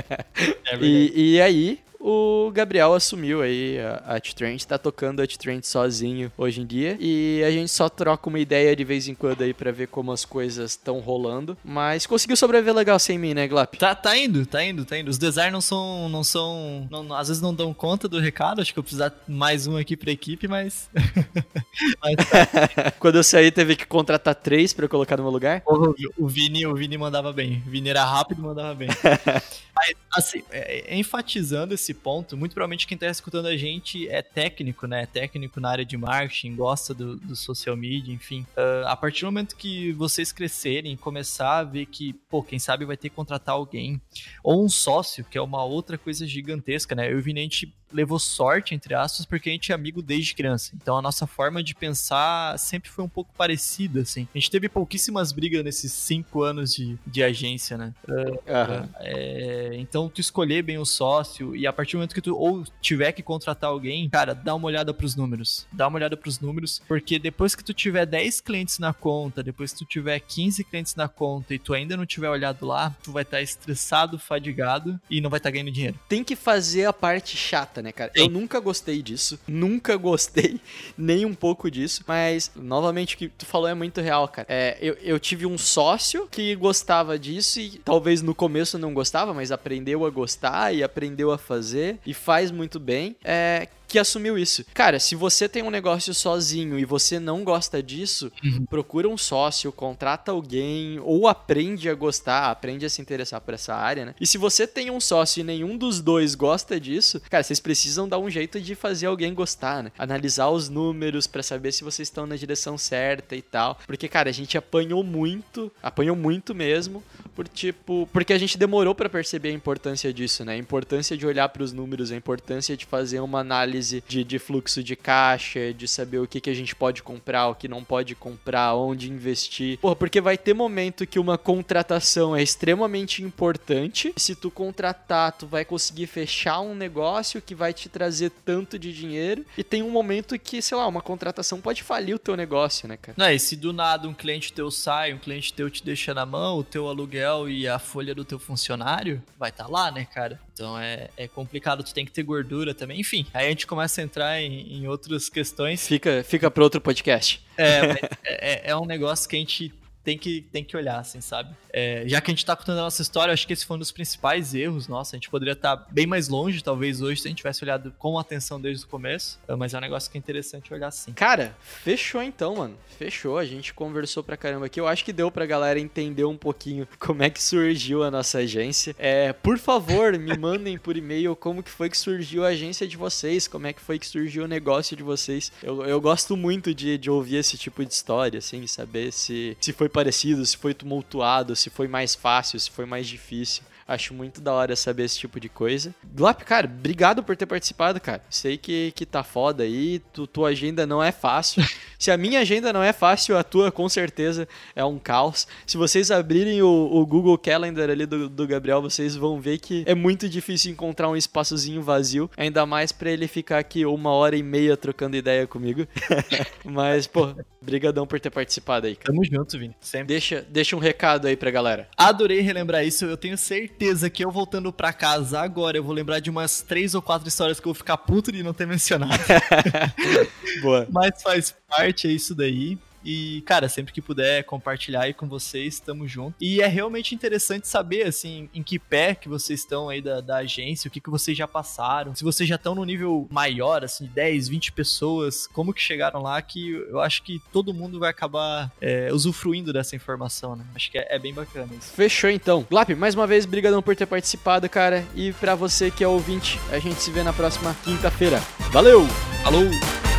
É. E, e aí, o Gabriel assumiu aí a Trend, tá tocando a Trend sozinho hoje em dia. E a gente só troca uma ideia de vez em quando aí pra ver como as coisas estão rolando. Mas conseguiu sobreviver legal sem mim, né, Glap? Tá, tá indo, tá indo, tá indo. Os designers não são. Não são não- às vezes não dão conta do recado. Acho que eu precisar mais um aqui pra equipe, mas. mas tá. Quando eu saí, teve que contratar três pra eu colocar no meu lugar. Porra, o Vini, o Vini mandava bem. O Vini era rápido e mandava bem. Mas, assim, é- é- enfatizando esse ponto, muito provavelmente quem tá escutando a gente é técnico, né? É técnico na área de marketing, gosta do, do social media, enfim. Ah, a partir do momento que vocês crescerem, começar a ver que, pô, quem sabe vai ter que contratar alguém, ou um sócio, que é uma outra coisa gigantesca, né? Eu e o Vini, a gente levou sorte, entre aspas, porque a gente é amigo desde criança. Então a nossa forma de pensar sempre foi um pouco parecida, assim. A gente teve pouquíssimas brigas nesses cinco anos de, de agência, né? Aham. É, então, tu escolher bem o sócio e a partir do momento que tu ou tiver que contratar alguém, cara, dá uma olhada pros números. Dá uma olhada pros números, porque depois que tu tiver 10 clientes na conta, depois que tu tiver 15 clientes na conta e tu ainda não tiver olhado lá, tu vai estar estressado, fadigado e não vai estar ganhando dinheiro. Tem que fazer a parte chata, né, cara? Tem. Eu nunca gostei disso. Nunca gostei nem um pouco disso. Mas, novamente, o que tu falou é muito real, cara. É, eu, eu tive um sócio que gostava disso e talvez no começo não gostava, mas aprendeu a gostar e aprendeu a fazer e faz muito bem. É. Que assumiu isso. Cara, se você tem um negócio sozinho e você não gosta disso, procura um sócio, contrata alguém ou aprende a gostar, aprende a se interessar por essa área, né? E se você tem um sócio e nenhum dos dois gosta disso, cara, vocês precisam dar um jeito de fazer alguém gostar, né? Analisar os números pra saber se vocês estão na direção certa e tal. Porque, cara, a gente apanhou muito, apanhou muito mesmo, por tipo, porque a gente demorou pra perceber a importância disso, né? A importância de olhar pros números, a importância de fazer uma análise de, de fluxo de caixa, de saber o que, que a gente pode comprar, o que não pode comprar, onde investir. Porra, porque vai ter momento que uma contratação é extremamente importante. Se tu contratar, tu vai conseguir fechar um negócio que vai te trazer tanto de dinheiro. E tem um momento que, sei lá, uma contratação pode falir o teu negócio, né, cara? Não, e se do nada um cliente teu sai, um cliente teu te deixa na mão, o teu aluguel e a folha do teu funcionário, vai estar lá, né, cara? Então é, é complicado, tu tem que ter gordura também. Enfim, aí a gente começa a entrar em, em outras questões. Fica, fica pra outro podcast. É, é, é- é um negócio que a gente tem que, tem que olhar, assim, sabe? É, já que a gente tá contando a nossa história, acho que esse foi um dos principais erros. Nossa, a gente poderia estar bem mais longe, talvez, hoje, se a gente tivesse olhado com atenção desde o começo. É, Mas é um negócio que é interessante olhar sim. Cara, fechou então, mano. Fechou. A gente conversou pra caramba aqui. Eu acho que deu pra galera entender um pouquinho como é que surgiu a nossa agência. É, por favor, me mandem por e-mail como que foi que surgiu a agência de vocês, como é que foi que surgiu o negócio de vocês. Eu, eu gosto muito de, de ouvir esse tipo de história, assim, saber se, se foi parecido, se foi tumultuado, se foi mais fácil, se foi mais difícil. Acho muito da hora saber esse tipo de coisa. Glop, cara, obrigado por ter participado, cara. Sei que, que tá foda aí, tu, tua agenda não é fácil. Se a minha agenda não é fácil, a tua com certeza é um caos. Se vocês abrirem o, o Google Calendar ali do, do Gabriel, vocês vão ver que é muito difícil encontrar um espaçozinho vazio, ainda mais pra ele ficar aqui uma hora e meia trocando ideia comigo. Mas, pô, brigadão por ter participado aí, cara. Tamo junto, Vini. Sempre. Deixa, deixa um recado aí pra galera. Adorei relembrar isso. Eu tenho certeza que eu voltando pra casa agora, eu vou lembrar de umas três ou quatro histórias que eu vou ficar puto de não ter mencionado. Boa. Mas faz parte, é isso daí. E, cara, sempre que puder compartilhar aí com vocês, tamo junto. E é realmente interessante saber, assim, em que pé que vocês estão aí da, da agência, o que, que vocês já passaram. Se vocês já estão no nível maior, assim, 10, 20 pessoas, como que chegaram lá, que eu acho que todo mundo vai acabar é, usufruindo dessa informação, né? Acho que é, é bem bacana isso. Fechou então. Glap, mais uma vez, brigadão por ter participado, cara. E pra você que é ouvinte, a gente se vê na próxima quinta-feira. Valeu! Falou!